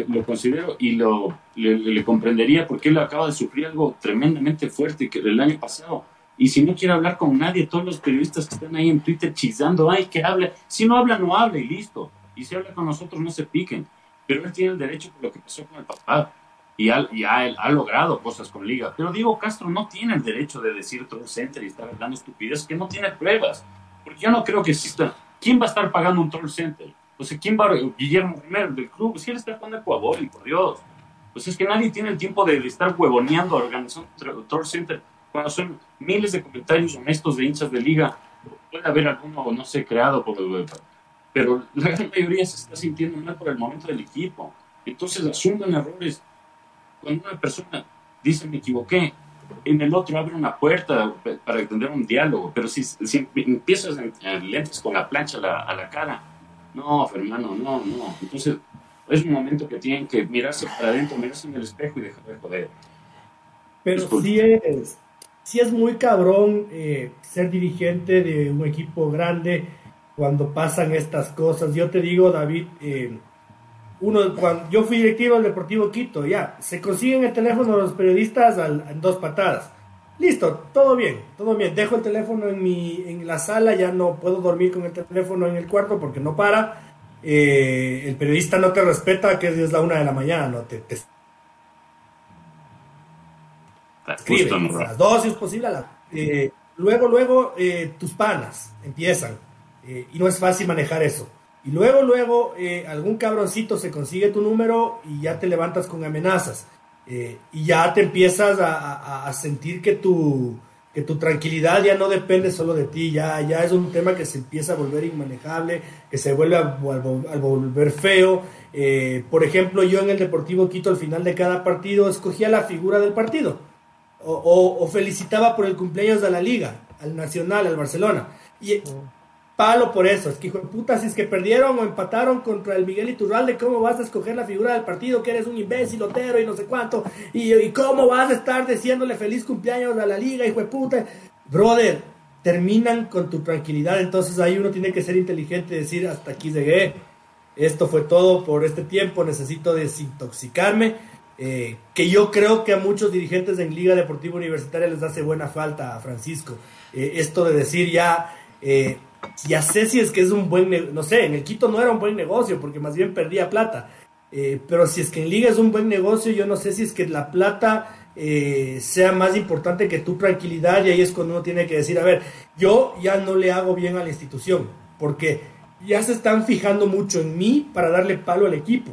lo considero y lo, le, comprendería porque él acaba de sufrir algo tremendamente fuerte que el año pasado. Y si no quiere hablar con nadie, todos los periodistas que están ahí en Twitter chizando, ay, que hable. Si no habla, no hable y listo y si habla con nosotros no se piquen. Pero él tiene el derecho por lo que pasó con el papá y, ha, ha logrado cosas con Liga. Pero Diego Castro no tiene el derecho de decir Troll Center y estar hablando estupidez que no tiene pruebas. Porque yo no creo que exista. ¿Quién va a estar pagando un Troll Center? O sea, ¿quién va a. Guillermo Romero del club? Si él está jugando Ecuador, y por Dios. Pues es que nadie tiene el tiempo de, estar huevoneando organizando Troll Center cuando son miles de comentarios honestos de hinchas de liga. Puede haber alguno, no sé, creado por, pero la gran mayoría se está sintiendo mal por el momento del equipo. Entonces asumen errores. Cuando una persona dice me equivoqué, en el otro abre una puerta para tener un diálogo, pero si, si empiezas en, lentes con la plancha a la, a la, cara, no, hermano, no, no. Entonces es un momento que tienen que mirarse para adentro, mirarse en el espejo y dejar de joder. Pero si es, si es muy cabrón eh, ser dirigente de un equipo grande cuando pasan estas cosas. Yo te digo, David, eh, uno, cuando yo fui directivo del Deportivo Quito, ya, se consiguen el teléfono de los periodistas en dos patadas. Listo, todo bien, todo bien. Dejo el teléfono en, mi, en la sala, ya no puedo dormir con el teléfono en el cuarto porque no para. Eh, el periodista no te respeta que es la una de la mañana, no te, te escribe. A las dos si es posible. Eh, luego, luego, tus panas empiezan eh, y no es fácil manejar eso. Y luego, luego, eh, algún cabroncito se consigue tu número y ya te levantas con amenazas. Eh, y ya te empiezas a, sentir que tu, que tu tranquilidad ya no depende solo de ti, ya, ya es un tema que se empieza a volver inmanejable, que se vuelve a, volver feo. por ejemplo, yo en el Deportivo Quito al final de cada partido escogía la figura del partido o, o felicitaba por el cumpleaños de la liga, al Nacional, al Barcelona. Y, palo por eso. Es que hijo de puta, si es que perdieron o empataron contra el Miguel Iturralde, ¿cómo vas a escoger la figura del partido? Que eres un imbécil, otero y no sé cuánto. Y, cómo vas a estar diciéndole feliz cumpleaños a la liga, hijo de puta. Brother, terminan con tu tranquilidad. Entonces ahí uno tiene que ser inteligente y decir, hasta aquí llegué. Esto fue todo por este tiempo. Necesito desintoxicarme. Eh, que yo creo que a muchos dirigentes en Liga Deportiva Universitaria les hace buena falta a Francisco. Eh, esto de decir ya... Eh, ya sé si es que es un buen, no sé, en el Quito no era un buen negocio porque más bien perdía plata. Eh, pero si es que en Liga es un buen negocio, yo no sé si es que la plata eh, sea más importante que tu tranquilidad y ahí es cuando uno tiene que decir, a ver, yo ya no le hago bien a la institución porque ya se están fijando mucho en mí para darle palo al equipo.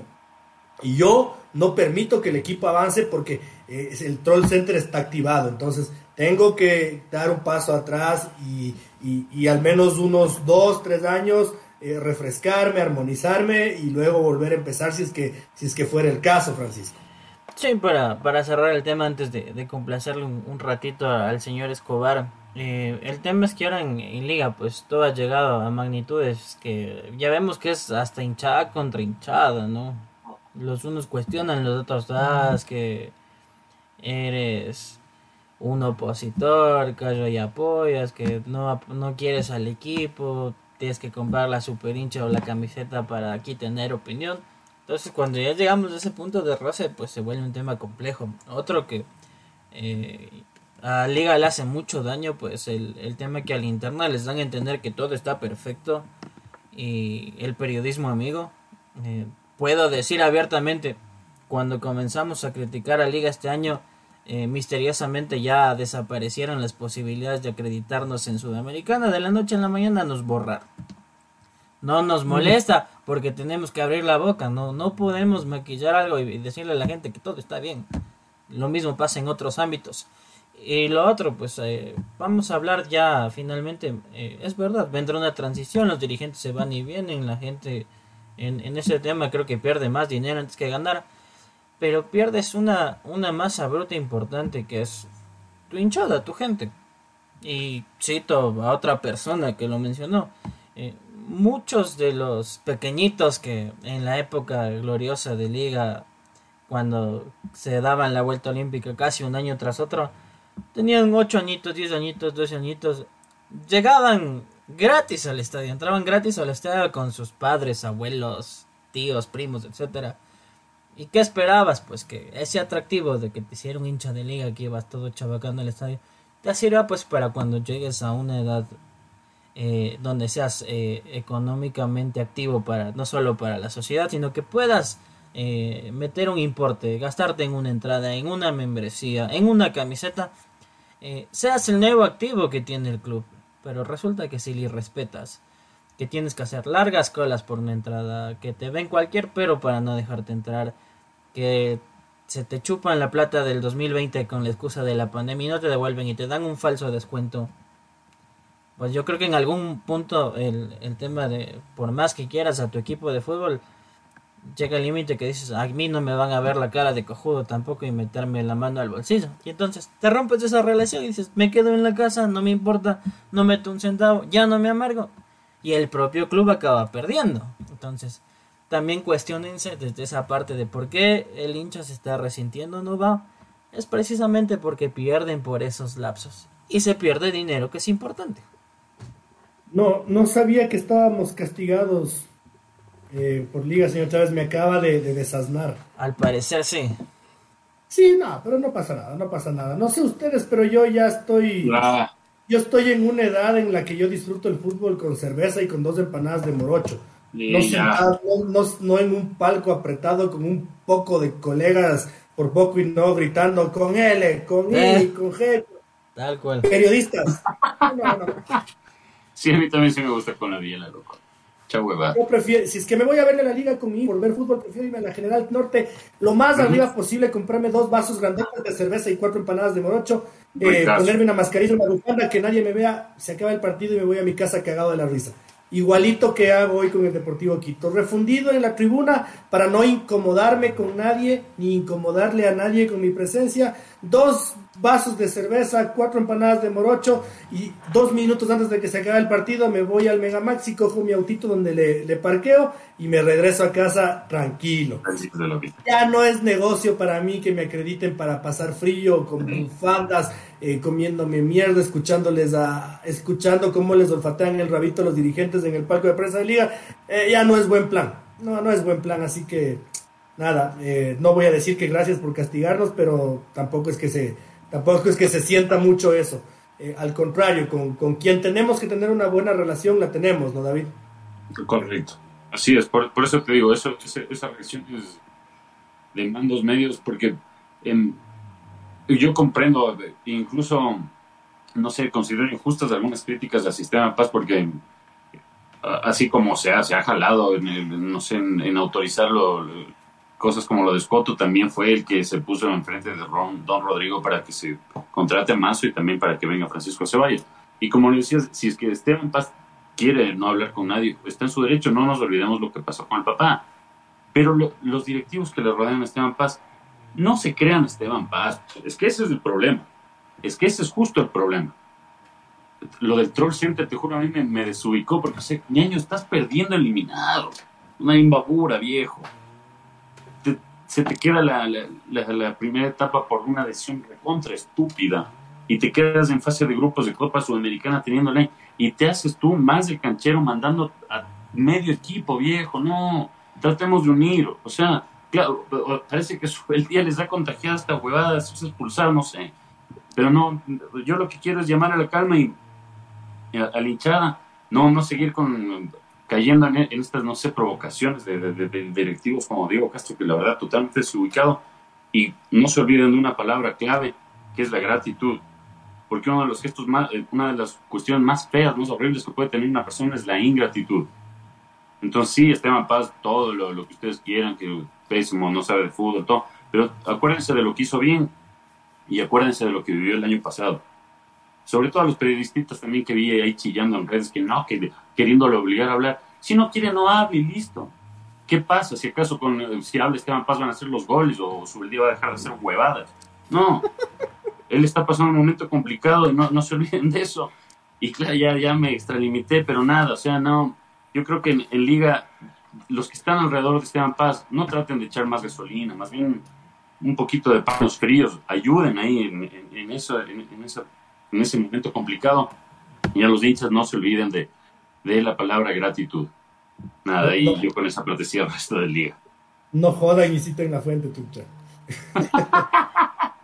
Y yo no permito que el equipo avance porque eh, el Troll Center está activado. Entonces, tengo que dar un paso atrás y, y, al menos unos dos, tres años eh, refrescarme, armonizarme y luego volver a empezar si es que, si es que fuera el caso, Francisco. Sí, para, para cerrar el tema antes de, complacerle un, ratito al señor Escobar. Eh, el tema es que ahora en, liga pues todo ha llegado a magnitudes que ya vemos que es hasta hinchada contra hinchada, ¿no? Los unos cuestionan, los otros das que eres un opositor, que y apoyas, que no, no quieres al equipo, tienes que comprar la super hincha o la camiseta para aquí tener opinión. Entonces, cuando ya llegamos a ese punto de roce, pues se vuelve un tema complejo. Otro que eh, a Liga le hace mucho daño, pues el, el tema que al interna les dan a entender que todo está perfecto y el periodismo amigo. Eh, puedo decir abiertamente, cuando comenzamos a criticar a Liga este año, eh, misteriosamente ya desaparecieron las posibilidades de acreditarnos en Sudamericana. De la noche a la mañana nos borraron. No nos molesta porque tenemos que abrir la boca, no, no podemos maquillar algo y decirle a la gente que todo está bien. Lo mismo pasa en otros ámbitos. Y lo otro, pues eh, vamos a hablar ya finalmente, eh, es verdad, vendrá una transición, los dirigentes se van y vienen, la gente en, en ese tema creo que pierde más dinero antes que ganar, pero pierdes una, una masa bruta importante que es tu hinchada, tu gente. Y cito a otra persona que lo mencionó, eh, muchos de los pequeñitos que en la época gloriosa de liga, cuando se daban la vuelta olímpica casi un año tras otro, tenían 8 añitos, 10 añitos, 12 añitos, llegaban gratis al estadio, entraban gratis al estadio con sus padres, abuelos, tíos, primos, etcétera. ¿Y qué esperabas? Pues que ese atractivo de que te hiciera un hincha de liga que ibas todo chabacando al estadio, te sirva pues para cuando llegues a una edad eh, donde seas eh, económicamente activo para no solo para la sociedad, sino que puedas eh, meter un importe, gastarte en una entrada, en una membresía, en una camiseta, seas el nuevo activo que tiene el club. Pero resulta que si le respetas, que tienes que hacer largas colas por una entrada, que te ven cualquier pero para no dejarte entrar, que se te chupan la plata del 2020 con la excusa de la pandemia y no te devuelven y te dan un falso descuento pues yo creo que en algún punto el, el tema de, por más que quieras a tu equipo de fútbol, llega el límite que dices, a mí no me van a ver la cara de cojudo tampoco y meterme la mano al bolsillo. Y entonces te rompes esa relación y dices, me quedo en la casa, no me importa, no meto un centavo, ya no me amargo. Y el propio club acaba perdiendo. Entonces, también cuestionense desde esa parte de por qué el hincha se está resintiendo, no va. Es precisamente porque pierden por esos lapsos. Y se pierde dinero que es importante. No, no sabía que estábamos castigados eh, por liga, señor Chávez. Me acaba de, desasnar. Al parecer sí. Sí, no, pero no pasa nada, no pasa nada. No sé ustedes, pero yo ya estoy. Yo estoy en una edad en la que yo disfruto el fútbol con cerveza y con dos empanadas de morocho. No, no, no, en un palco apretado con un poco de colegas por poco y no gritando con L, con I, eh. con G. Tal cual. Periodistas. No, no. Sí, a mí también sí me gusta con la biela, loco. Chau, hueva. Yo prefiero, si es que me voy a ver la liga con mi por ver fútbol, prefiero irme a la General Norte lo más arriba posible, comprarme dos vasos grandes de cerveza y cuatro empanadas de morocho, eh, ponerme una mascarilla, una bufanda, que nadie me vea, se acaba el partido y me voy a mi casa cagado de la risa. Igualito que hago hoy con el Deportivo Quito. Refundido en la tribuna para no incomodarme con nadie, ni incomodarle a nadie con mi presencia. Dos vasos de cerveza, cuatro empanadas de morocho y dos minutos antes de que se acabe el partido me voy al Megamax y cojo mi autito donde le, le parqueo y me regreso a casa tranquilo. Ya no es negocio para mí que me acrediten para pasar frío con bufandas, eh, comiéndome mierda, escuchándoles a, escuchando cómo les olfatean el rabito los dirigentes en el palco de prensa de liga. Eh, ya no es buen plan. No, no es buen plan, así que nada, eh, no voy a decir que gracias por castigarnos, pero tampoco es que se Tampoco es que se sienta mucho eso. Eh, al contrario, con, con, quien tenemos que tener una buena relación, la tenemos, ¿no, David? Correcto. Así es, por, por eso te digo, eso, esa reacción es de mandos medios, porque yo comprendo, incluso, no sé, considero injustas algunas críticas del sistema de paz, porque así como se ha, se ha jalado, en no sé, en autorizarlo cosas como lo de Scotto también fue el que se puso enfrente de Ron, Don Rodrigo para que se contrate a Mazo y también para que venga Francisco Ceballos. Y como le decías, si es que Esteban Paz quiere no hablar con nadie, está en su derecho, no nos olvidemos lo que pasó con el papá. Pero los directivos que le rodean a Esteban Paz No se crean Esteban Paz. Es que ese es el problema. Es que ese es justo el problema. Lo del Troll Center, te juro, a mí me, desubicó porque sé, ñaño, estás perdiendo eliminado. Una imbabura, viejo. Se te queda la, la, primera etapa por una decisión recontra estúpida y te quedas en fase de grupos de Copa Sudamericana teniéndole y te haces tú más el canchero mandando a medio equipo, viejo. No, tratemos de unir. O sea, claro, parece que el día les da contagiada esta huevada, se expulsar, no sé. Pero no, yo lo que quiero es llamar a la calma y, a, la hinchada, no, no seguir con cayendo en, estas, no sé, provocaciones de, directivos como Diego Castro, que la verdad totalmente desubicado. Y no se olviden de una palabra clave, que es la gratitud. Porque uno de los gestos más, eh, una de las cuestiones más feas, más horribles que puede tener una persona es la ingratitud. Entonces sí, Esteban Paz, todo lo, lo que ustedes quieran, que pésimo, no sabe de fútbol, todo, pero acuérdense de lo que hizo bien y acuérdense de lo que vivió el año pasado. Sobre todo a los periodistas también que vi ahí chillando en redes que no, que queriéndolo obligar a hablar. Si no quiere, no hable y listo. ¿Qué pasa? Si acaso con, si habla Esteban Paz van a hacer los goles o sobre el día va a dejar de hacer huevadas. No. Él está pasando un momento complicado y no, no se olviden de eso. Y claro, ya, ya me extralimité, pero nada, o sea, no, yo creo que en, Liga los que están alrededor de Esteban Paz no traten de echar más gasolina, más bien un poquito de panos fríos, ayuden ahí en, eso, en, ese momento complicado. Y a los hinchas no se olviden de, la palabra gratitud. Nada, y yo con esa platecía el resto del día. No jodan y citen la fuente, tucha.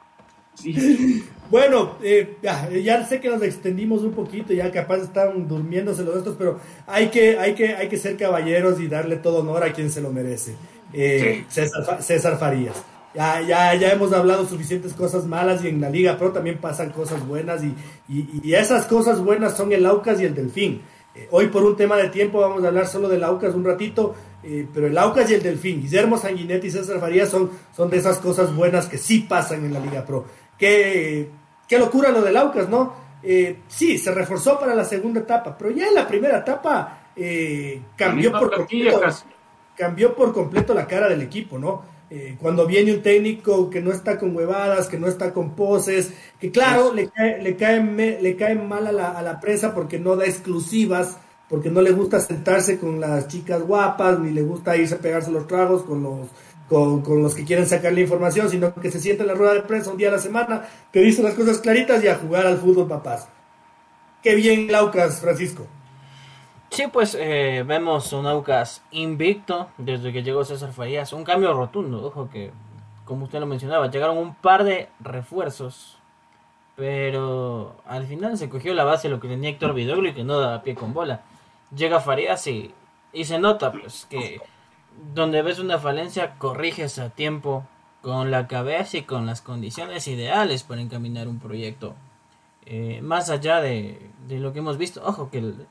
Bueno, eh, ya, sé que nos extendimos un poquito, ya capaz están durmiéndose los estos, pero hay que, hay, que, hay que ser caballeros y darle todo honor a quien se lo merece. Eh, César, Farías. Ya, ya, ya hemos hablado suficientes cosas malas y en la Liga Pro también pasan cosas buenas y, y, esas cosas buenas son el Aucas y el Delfín. Eh, hoy por un tema de tiempo vamos a hablar solo del Aucas un ratito, pero el Aucas y el Delfín, Guillermo Sanguinetti y César Farías son, son de esas cosas buenas que sí pasan en la Liga Pro. Qué, qué locura lo del Aucas, ¿no? Eh, sí, se reforzó para la segunda etapa, pero ya en la primera etapa eh, cambió, por completo, cambió por completo la cara del equipo, ¿no? Eh, cuando viene un técnico que no está con huevadas, que no está con poses, que claro, le cae, le cae, le cae mal a la, a la prensa porque no da exclusivas, porque no le gusta sentarse con las chicas guapas, ni le gusta irse a pegarse los tragos con los con, los que quieren sacar la información, sino que se siente en la rueda de prensa un día a la semana, que dice las cosas claritas y a jugar al fútbol, papás. Qué bien, Laucas, Francisco. Sí, pues eh, vemos un Aucas invicto desde que llegó César Farías. Un cambio rotundo, ojo que, como usted lo mencionaba, llegaron un par de refuerzos. Pero al final se cogió la base de lo que tenía Héctor Vidoglio y que no da pie con bola. Llega Farías y, y se nota pues que donde ves una falencia, corriges a tiempo con la cabeza y con las condiciones ideales para encaminar un proyecto. Eh, más allá de, lo que hemos visto, ojo que el,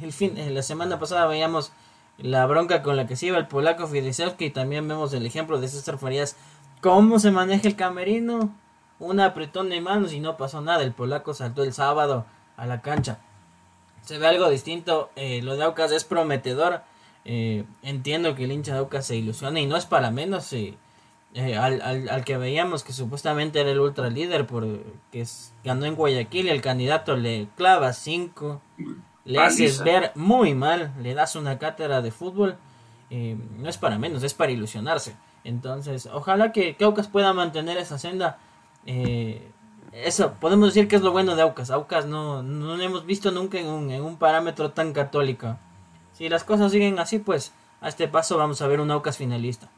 fin, la semana pasada veíamos la bronca con la que se iba el polaco Fidesewski y también vemos el ejemplo de César Farías, cómo se maneja el camerino, un apretón de manos y no pasó nada, el polaco saltó el sábado a la cancha. Se ve algo distinto, eh, lo de Aucas es prometedor eh, entiendo que el hincha de Aucas se ilusiona y no es para menos. Eh, eh, al, al, que veíamos que supuestamente era el ultra líder porque ganó en Guayaquil el candidato le clava 5, le haces ver muy mal, le das una cátedra de fútbol, no es para menos, es para ilusionarse. Entonces, ojalá que, Aucas pueda mantener esa senda. eso, podemos decir que es lo bueno de Aucas. Aucas no, no hemos visto nunca en un, en un parámetro tan católico. Si las cosas siguen así, pues a este paso vamos a ver un Aucas finalista.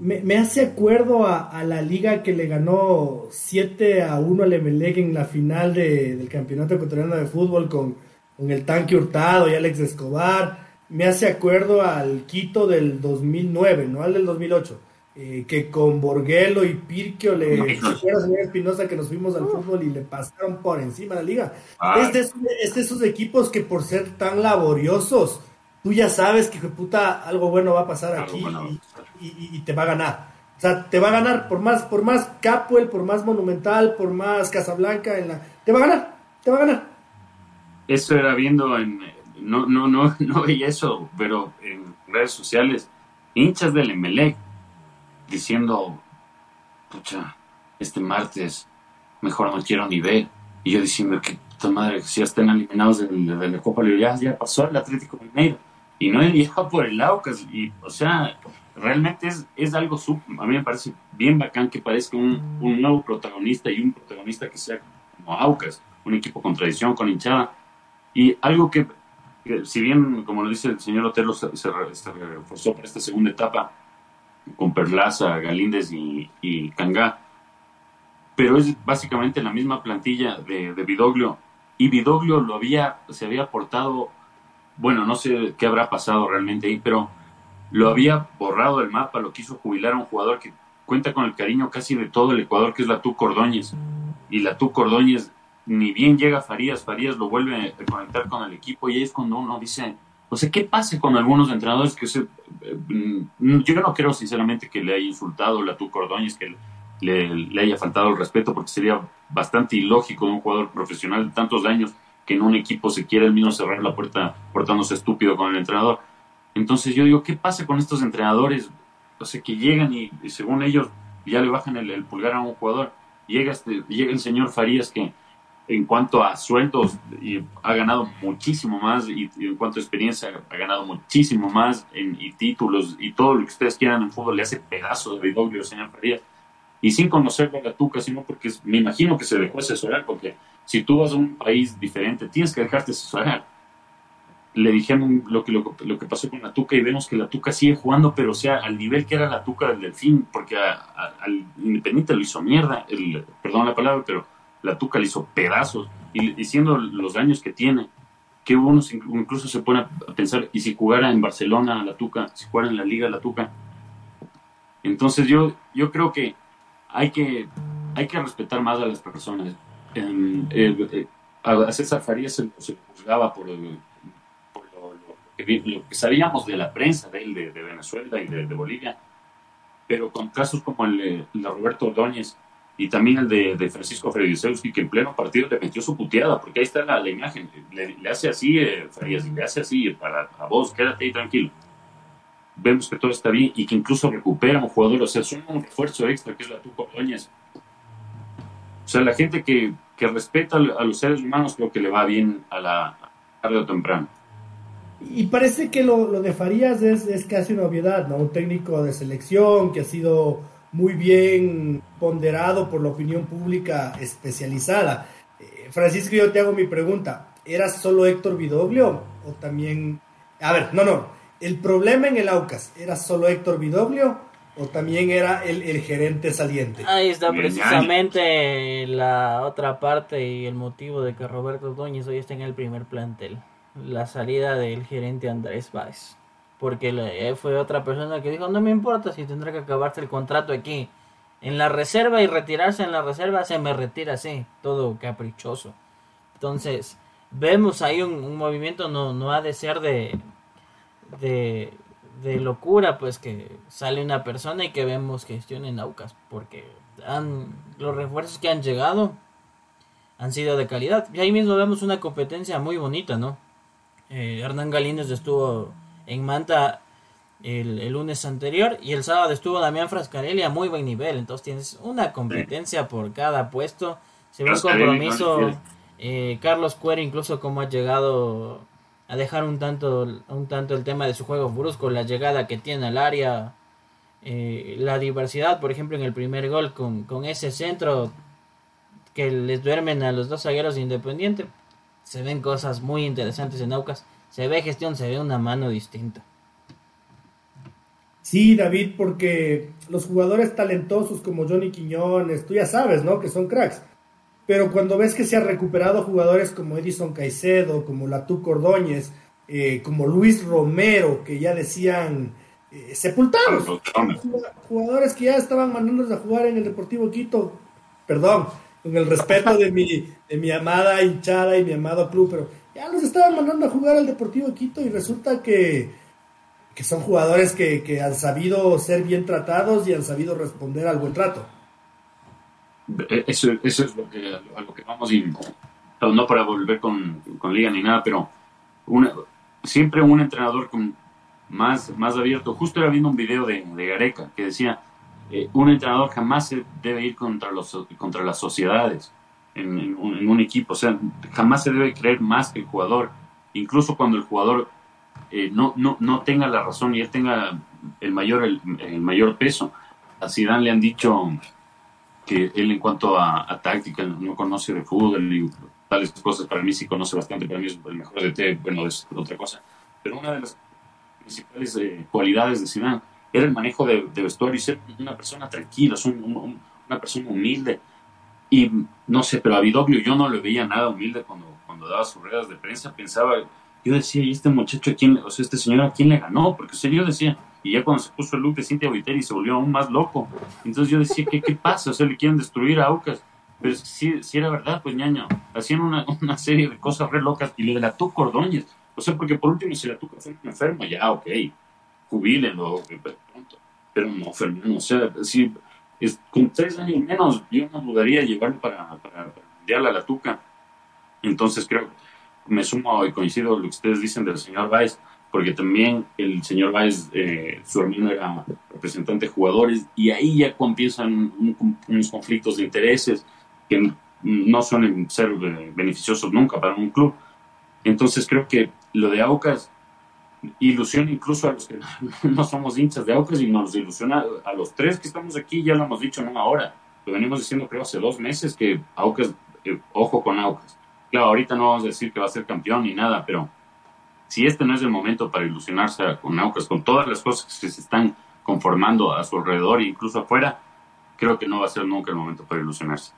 Me, hace acuerdo a, la liga que le ganó 7 a 1 al Emelec en la final del Campeonato Ecuatoriano de Fútbol con, con el Tanque Hurtado y Alex Escobar. Me hace acuerdo al Quito del 2009, no al del 2008 eh, que con Borguelo y Pirquio le señor Espinosa que nos fuimos al fútbol y le pasaron por encima de la liga. Es, de, esos equipos que por ser tan laboriosos, tú ya sabes que puta algo bueno va a pasar aquí y, te va a ganar. O sea, te va a ganar por más, por más Capuel, por más Monumental, por más Casablanca, en la, te va a ganar, te va a ganar. Eso era viendo en, no, no, no, no veía eso, pero en redes sociales, hinchas del Emelec diciendo pucha, este martes, mejor no quiero ni ver. Y yo diciendo que puta madre, si ya están eliminados de, la Copa Libertad, ya, pasó el Atlético Mineiro. Y no llegado por el Aucas. Y, o sea, realmente es, es algo, sub, a mí me parece bien bacán que parezca un, un nuevo protagonista y un protagonista que sea como Aucas, un equipo con tradición, con hinchada. Y algo que, si bien, como lo dice el señor Otero, se, se, reforzó para esta segunda etapa con Perlaza, Galíndez y, y Cangá, pero es básicamente la misma plantilla de, de Vidoglio. Y Vidoglio lo había, se había portado, bueno, no sé qué habrá pasado realmente ahí, pero lo había borrado del mapa, lo quiso jubilar a un jugador que cuenta con el cariño casi de todo el Ecuador, que es la Tú Cordóñez. Y la Tú Cordóñez, ni bien llega Farías, Farías lo vuelve a conectar con el equipo y ahí es cuando uno dice, o sea, ¿qué pasa con algunos entrenadores que. Eh, yo no creo sinceramente que le haya insultado la Tú Cordóñez, que le, haya faltado el respeto, porque sería bastante ilógico de un jugador profesional de tantos años que en un equipo se quiera el mismo cerrar la puerta portándose estúpido con el entrenador entonces yo digo, ¿qué pasa con estos entrenadores? O sea, que llegan y, según ellos ya le bajan el, pulgar a un jugador. Llega, este, llega el señor Farías que en cuanto a sueldos y ha ganado muchísimo más y, en cuanto a experiencia ha ganado muchísimo más en, y títulos y todo lo que ustedes quieran en fútbol le hace pedazo de doble señor Farías y sin conocerlo a la tuca sino porque me imagino que se dejó asesorar porque si tú vas a un país diferente tienes que dejarte asesorar le dijeron lo que, lo, que pasó con la Tuca y vemos que la Tuca sigue jugando, pero o sea, al nivel que era la Tuca del Delfín, porque al Independiente lo hizo mierda, el, perdón la palabra, pero la Tuca le hizo pedazos, y, diciendo los daños que tiene, que uno incluso se pone a pensar, y si jugara en Barcelona la Tuca, si jugara en la Liga la Tuca. Entonces yo, yo creo que hay que, hay que respetar más a las personas. Eh, a César Farías se, se juzgaba por... El, lo que sabíamos de la prensa de él, de, Venezuela y de, Bolivia, pero con casos como el, de Roberto Ordóñez y también el de, Francisco Fredisewski, que en pleno partido le metió su puteada, porque ahí está la, imagen, le, hace así, eh, le hace así, para a vos, quédate ahí tranquilo. Vemos que todo está bien y que incluso recupera un jugador, o sea, es un refuerzo extra que es la Tuco Ordóñez. O sea, la gente que, que respeta a los seres humanos creo que le va bien a la tarde o temprano. Y parece que lo, lo de Farías es, es, casi una obviedad, ¿no? Un técnico de selección que ha sido muy bien ponderado por la opinión pública especializada. Eh, Francisco, yo te hago mi pregunta. ¿Era solo Héctor Vidoglio o también... A ver, no, no. El problema en el Aucas, ¿era solo Héctor Vidoglio o también era el, el gerente saliente? Ahí está precisamente la otra parte y el motivo de que Roberto Doñez hoy esté en el primer plantel la salida del gerente Andrés Báez. Porque eh, fue otra persona que dijo, no me importa si tendrá que acabarse el contrato aquí. En la reserva y retirarse en la reserva se me retira así, todo caprichoso. Entonces, vemos ahí un, movimiento, no, no ha de ser de, de, de, locura, pues que sale una persona y que vemos gestión en Aucas, porque han, los refuerzos que han llegado han sido de calidad. Y ahí mismo vemos una competencia muy bonita, ¿no? Eh, Hernán Galíndez estuvo en Manta el, lunes anterior y el sábado estuvo Damián Frascarelli a muy buen nivel. Entonces tienes una competencia por cada puesto. Se ve un compromiso. Eh, Carlos Cuero incluso como ha llegado a dejar un tanto, un tanto el tema de su juego brusco, la llegada que tiene al área, eh, la diversidad, por ejemplo, en el primer gol con, con ese centro que les duermen a los dos zagueros independientes se ven cosas muy interesantes en Aucas. Se ve gestión, se ve una mano distinta. Sí, David, porque los jugadores talentosos como Johnny Quiñones, tú ya sabes, ¿no? Que son cracks. Pero cuando ves que se han recuperado jugadores como Edison Caicedo, como Latú Cordóñez, eh, como Luis Romero, que ya decían eh, sepultados, jugadores que ya estaban mandándolos a jugar en el Deportivo Quito, perdón, con el respeto de mi, de mi amada hinchada y mi amado club, pero ya los estaban mandando a jugar al Deportivo Quito y resulta que, que son jugadores que, que, han sabido ser bien tratados y han sabido responder al buen trato. E, eso, eso es lo que, a lo que vamos, y, no para volver con, con Liga ni nada, pero una, siempre un entrenador con más, más abierto. Justo era viendo un video de, de Gareca que decía, eh, un entrenador jamás se debe ir contra, los, contra las sociedades en, un, equipo. O sea, jamás se debe creer más que el jugador. Incluso cuando el jugador eh, no, no, no tenga la razón y él tenga el mayor, el, mayor peso. A Zidane le han dicho que él en cuanto a, táctica no conoce de fútbol y tales cosas. Para mí sí conoce bastante, para mí es el mejor de té, bueno, es otra cosa. Pero una de las principales eh, cualidades de Zidane era el manejo de, vestuario y ser una persona tranquila, una persona humilde. Y no sé, pero a Vidoglio yo no le veía nada humilde cuando, cuando daba sus ruedas de prensa. Pensaba, yo decía, ¿y este muchacho a quién, o sea, este señor a quién le ganó? Porque o yo decía, y ya cuando se puso el look de Cintia Viteri se volvió aún más loco. Entonces yo decía, ¿qué, qué pasa? O sea, le quieren destruir a Aucas. Pero si, si era verdad, pues ñaño, hacían una, una, serie de cosas re locas y le la Ordóñez. O sea, porque por último, si la tuca fue enfermo, ya, ok, jubílenlo. Pero no, Fernando, o sea, si es, con tres años menos, yo no dudaría llevarlo para, para, para a la tuca. Entonces creo, me sumo y coincido lo que ustedes dicen del señor Baez, porque también el señor Baez, eh, su hermano era representante de jugadores, y ahí ya comienzan unos conflictos de intereses que no suelen ser eh, beneficiosos nunca para un club. Entonces creo que lo de Aucas ilusiona incluso a los que no somos hinchas de Aucas y nos ilusiona a los tres que estamos aquí, ya lo hemos dicho no ahora, lo venimos diciendo creo hace dos meses que Aucas, eh, ojo con Aucas. Claro, ahorita no vamos a decir que va a ser campeón ni nada, pero si este no es el momento para ilusionarse con Aucas, con todas las cosas que se están conformando a su alrededor e incluso afuera, creo que no va a ser nunca el momento para ilusionarse.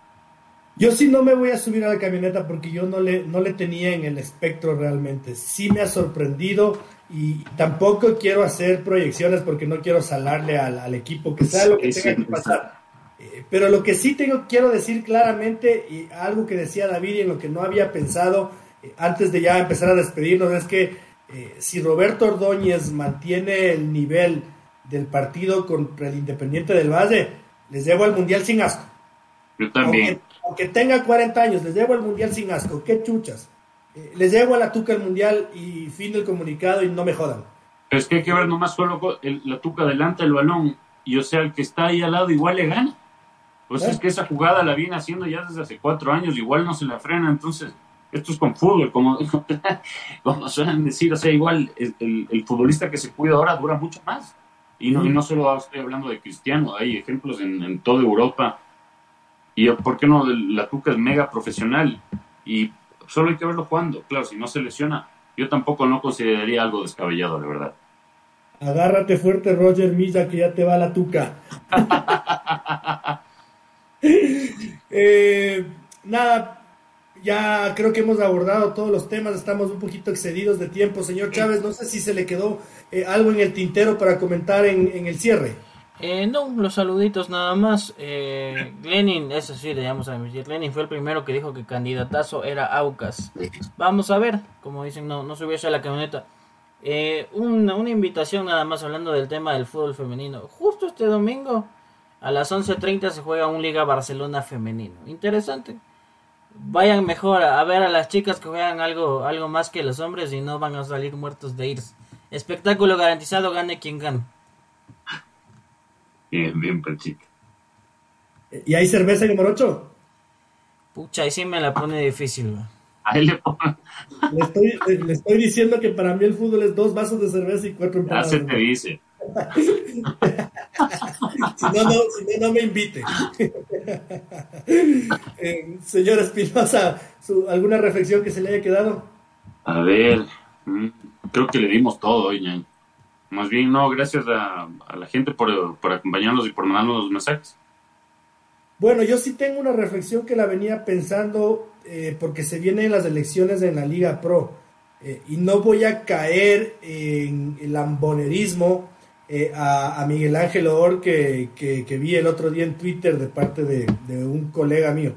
Yo sí no me voy a subir a la camioneta porque yo no le, no le tenía en el espectro realmente. Sí me ha sorprendido y tampoco quiero hacer proyecciones porque no quiero salarle al, equipo, que sea lo que tenga que pasar. Eh, pero lo que sí tengo, quiero decir claramente, y algo que decía David y en lo que no había pensado eh, antes de ya empezar a despedirnos, es que eh, si Roberto Ordóñez mantiene el nivel del partido contra el Independiente del Valle, les llevo al Mundial sin asco. Yo también aunque tenga 40 años, les llevo el mundial sin asco, qué chuchas. Eh, les llevo a la tuca el mundial y fin del comunicado y no me jodan. Pero es que hay que ver nomás solo la tuca adelanta el balón y o sea, el que está ahí al lado igual le gana. Pues es que esa jugada la viene haciendo ya desde hace cuatro años, igual no se la frena, entonces esto es con fútbol, como, como suelen decir, o sea, igual el, futbolista que se cuida ahora dura mucho más. Y no, y no solo estoy hablando de Cristiano, hay ejemplos en, en toda Europa y ¿por qué no? La Tuca es mega profesional y solo hay que verlo jugando. Claro, si no se lesiona, yo tampoco no consideraría algo descabellado, de verdad. Agárrate fuerte, Roger Milla, que ya te va la Tuca. Eh, nada, ya creo que hemos abordado todos los temas, estamos un poquito excedidos de tiempo. Señor Chávez, no sé si se le quedó eh, algo en el tintero para comentar en el cierre. Eh, no, los saluditos nada más. Eh, Lenin, eso sí, le llamamos a Lenin fue el primero que dijo que candidatazo era Aucas. Vamos a ver, como dicen, no, no subió a la camioneta. Eh, una, una, invitación nada más hablando del tema del fútbol femenino. Justo este domingo a las 11.30 se juega un Liga Barcelona femenino. Interesante. Vayan mejor a ver a las chicas que juegan algo, algo más que los hombres y no van a salir muertos de ir. Espectáculo garantizado, gane quien gane. Bien, bien, chica. ¿Y hay cerveza en Morocho? Pucha, ahí sí me la pone difícil, Ahí le, estoy, le estoy diciendo que para mí el fútbol es dos vasos de cerveza y cuatro empanadas. Ya se te dice. si, no, no, si no, no me invite. eh, señor Espinosa, ¿alguna reflexión que se le haya quedado? A ver, mm, creo que le dimos todo hoy, ¿no? Más bien, no, gracias a, la gente por, acompañarnos y por mandarnos los mensajes. Bueno, yo sí tengo una reflexión que la venía pensando eh, porque se vienen las elecciones en la Liga Pro eh, y no voy a caer en el ambonerismo eh, a, Miguel Ángel Or que, que, vi el otro día en Twitter de parte de, un colega mío.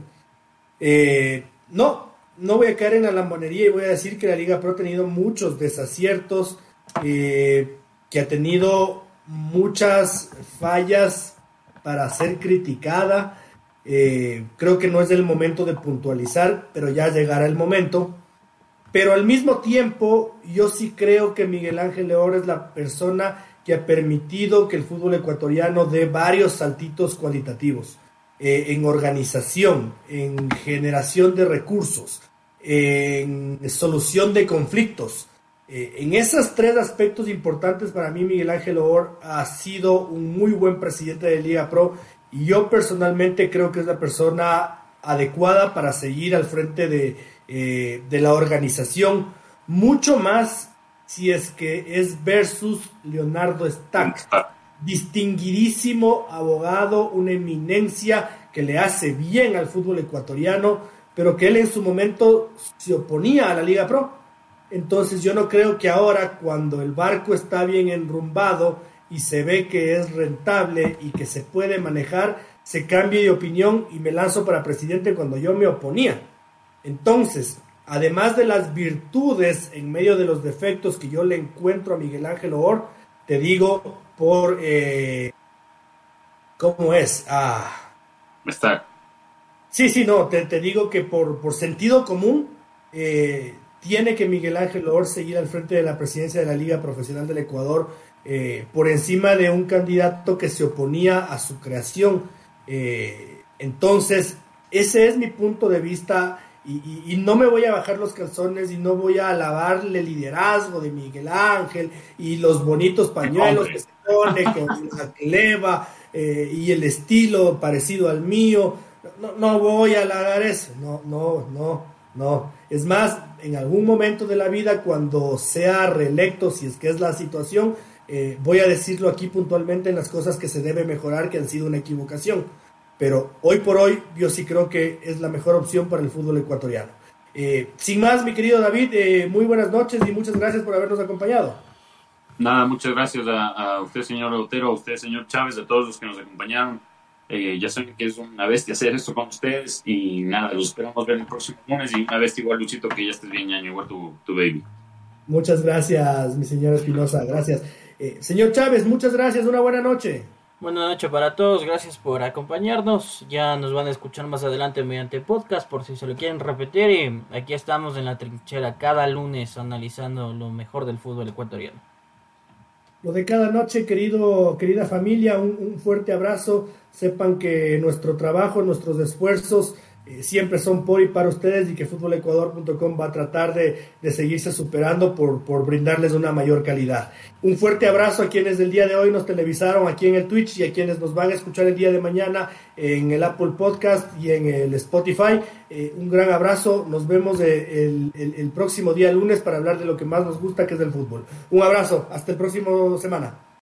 no, no voy a caer en la lambonería y voy a decir que la Liga Pro ha tenido muchos desaciertos. Eh, que ha tenido muchas fallas para ser criticada. Eh, creo que no es el momento de puntualizar, pero ya llegará el momento. Pero al mismo tiempo, yo sí creo que Miguel Ángel León es la persona que ha permitido que el fútbol ecuatoriano dé varios saltitos cualitativos eh, en organización, en generación de recursos, en solución de conflictos. Eh, en esos tres aspectos importantes para mí, Miguel Ángel Or ha sido un muy buen presidente de Liga Pro y yo personalmente creo que es la persona adecuada para seguir al frente de, eh, de la organización, mucho más si es que es versus Leonardo Stack, distinguidísimo abogado, una eminencia que le hace bien al fútbol ecuatoriano, pero que él en su momento se oponía a la Liga Pro. Entonces yo no creo que ahora, cuando el barco está bien enrumbado y se ve que es rentable y que se puede manejar, se cambie de opinión y me lanzo para presidente cuando yo me oponía. Entonces, además de las virtudes en medio de los defectos que yo le encuentro a Miguel Ángel Or, te digo por... Eh, ¿Cómo es? Ah. Está. Sí, sí, no, te, te digo que por, por sentido común eh, tiene que Miguel Ángel Or seguir al frente de la presidencia de la Liga Profesional del Ecuador eh, por encima de un candidato que se oponía a su creación. entonces, ese es mi punto de vista y, no me voy a bajar los calzones y no voy a alabarle el liderazgo de Miguel Ángel y los bonitos pañuelos que se pone con la cleva eh, y el estilo parecido al mío. No, no voy a alabar eso, no, no, no, no. Es más, en algún momento de la vida, cuando sea reelecto, si es que es la situación, eh, voy a decirlo aquí puntualmente en las cosas que se debe mejorar, que han sido una equivocación pero hoy por hoy yo sí creo que es la mejor opción para el fútbol ecuatoriano. Eh, sin más, mi querido David, eh, muy buenas noches y muchas gracias por habernos acompañado. Nada, muchas gracias a, usted, señor Otero, a usted, señor Chávez, a todos los que nos acompañaron. Eh, ya saben que es una bestia hacer esto con ustedes y nada, los esperamos ver el próximo lunes y una bestia igual, Luchito, que ya estés bien, ñaño, igual tu, tu baby. Muchas gracias, mi señor Espinosa, gracias. señor Chávez, muchas gracias, una buena noche. Buenas noches para todos, gracias por acompañarnos. Ya nos van a escuchar más adelante mediante podcast por si se lo quieren repetir. Y aquí estamos en la trinchera cada lunes analizando lo mejor del fútbol ecuatoriano. Lo de cada noche, querido, querida familia, un, un fuerte abrazo. Sepan que nuestro trabajo, nuestros esfuerzos eh, siempre son por y para ustedes y que futbolecuador.com va a tratar de, seguirse superando por, por, brindarles una mayor calidad. Un fuerte abrazo a quienes del día de hoy nos televisaron aquí en el Twitch y a quienes nos van a escuchar el día de mañana en el Apple Podcast y en el Spotify. Eh, un gran abrazo, nos vemos el, el próximo día lunes para hablar de lo que más nos gusta que es el fútbol. Un abrazo, hasta el próximo semana.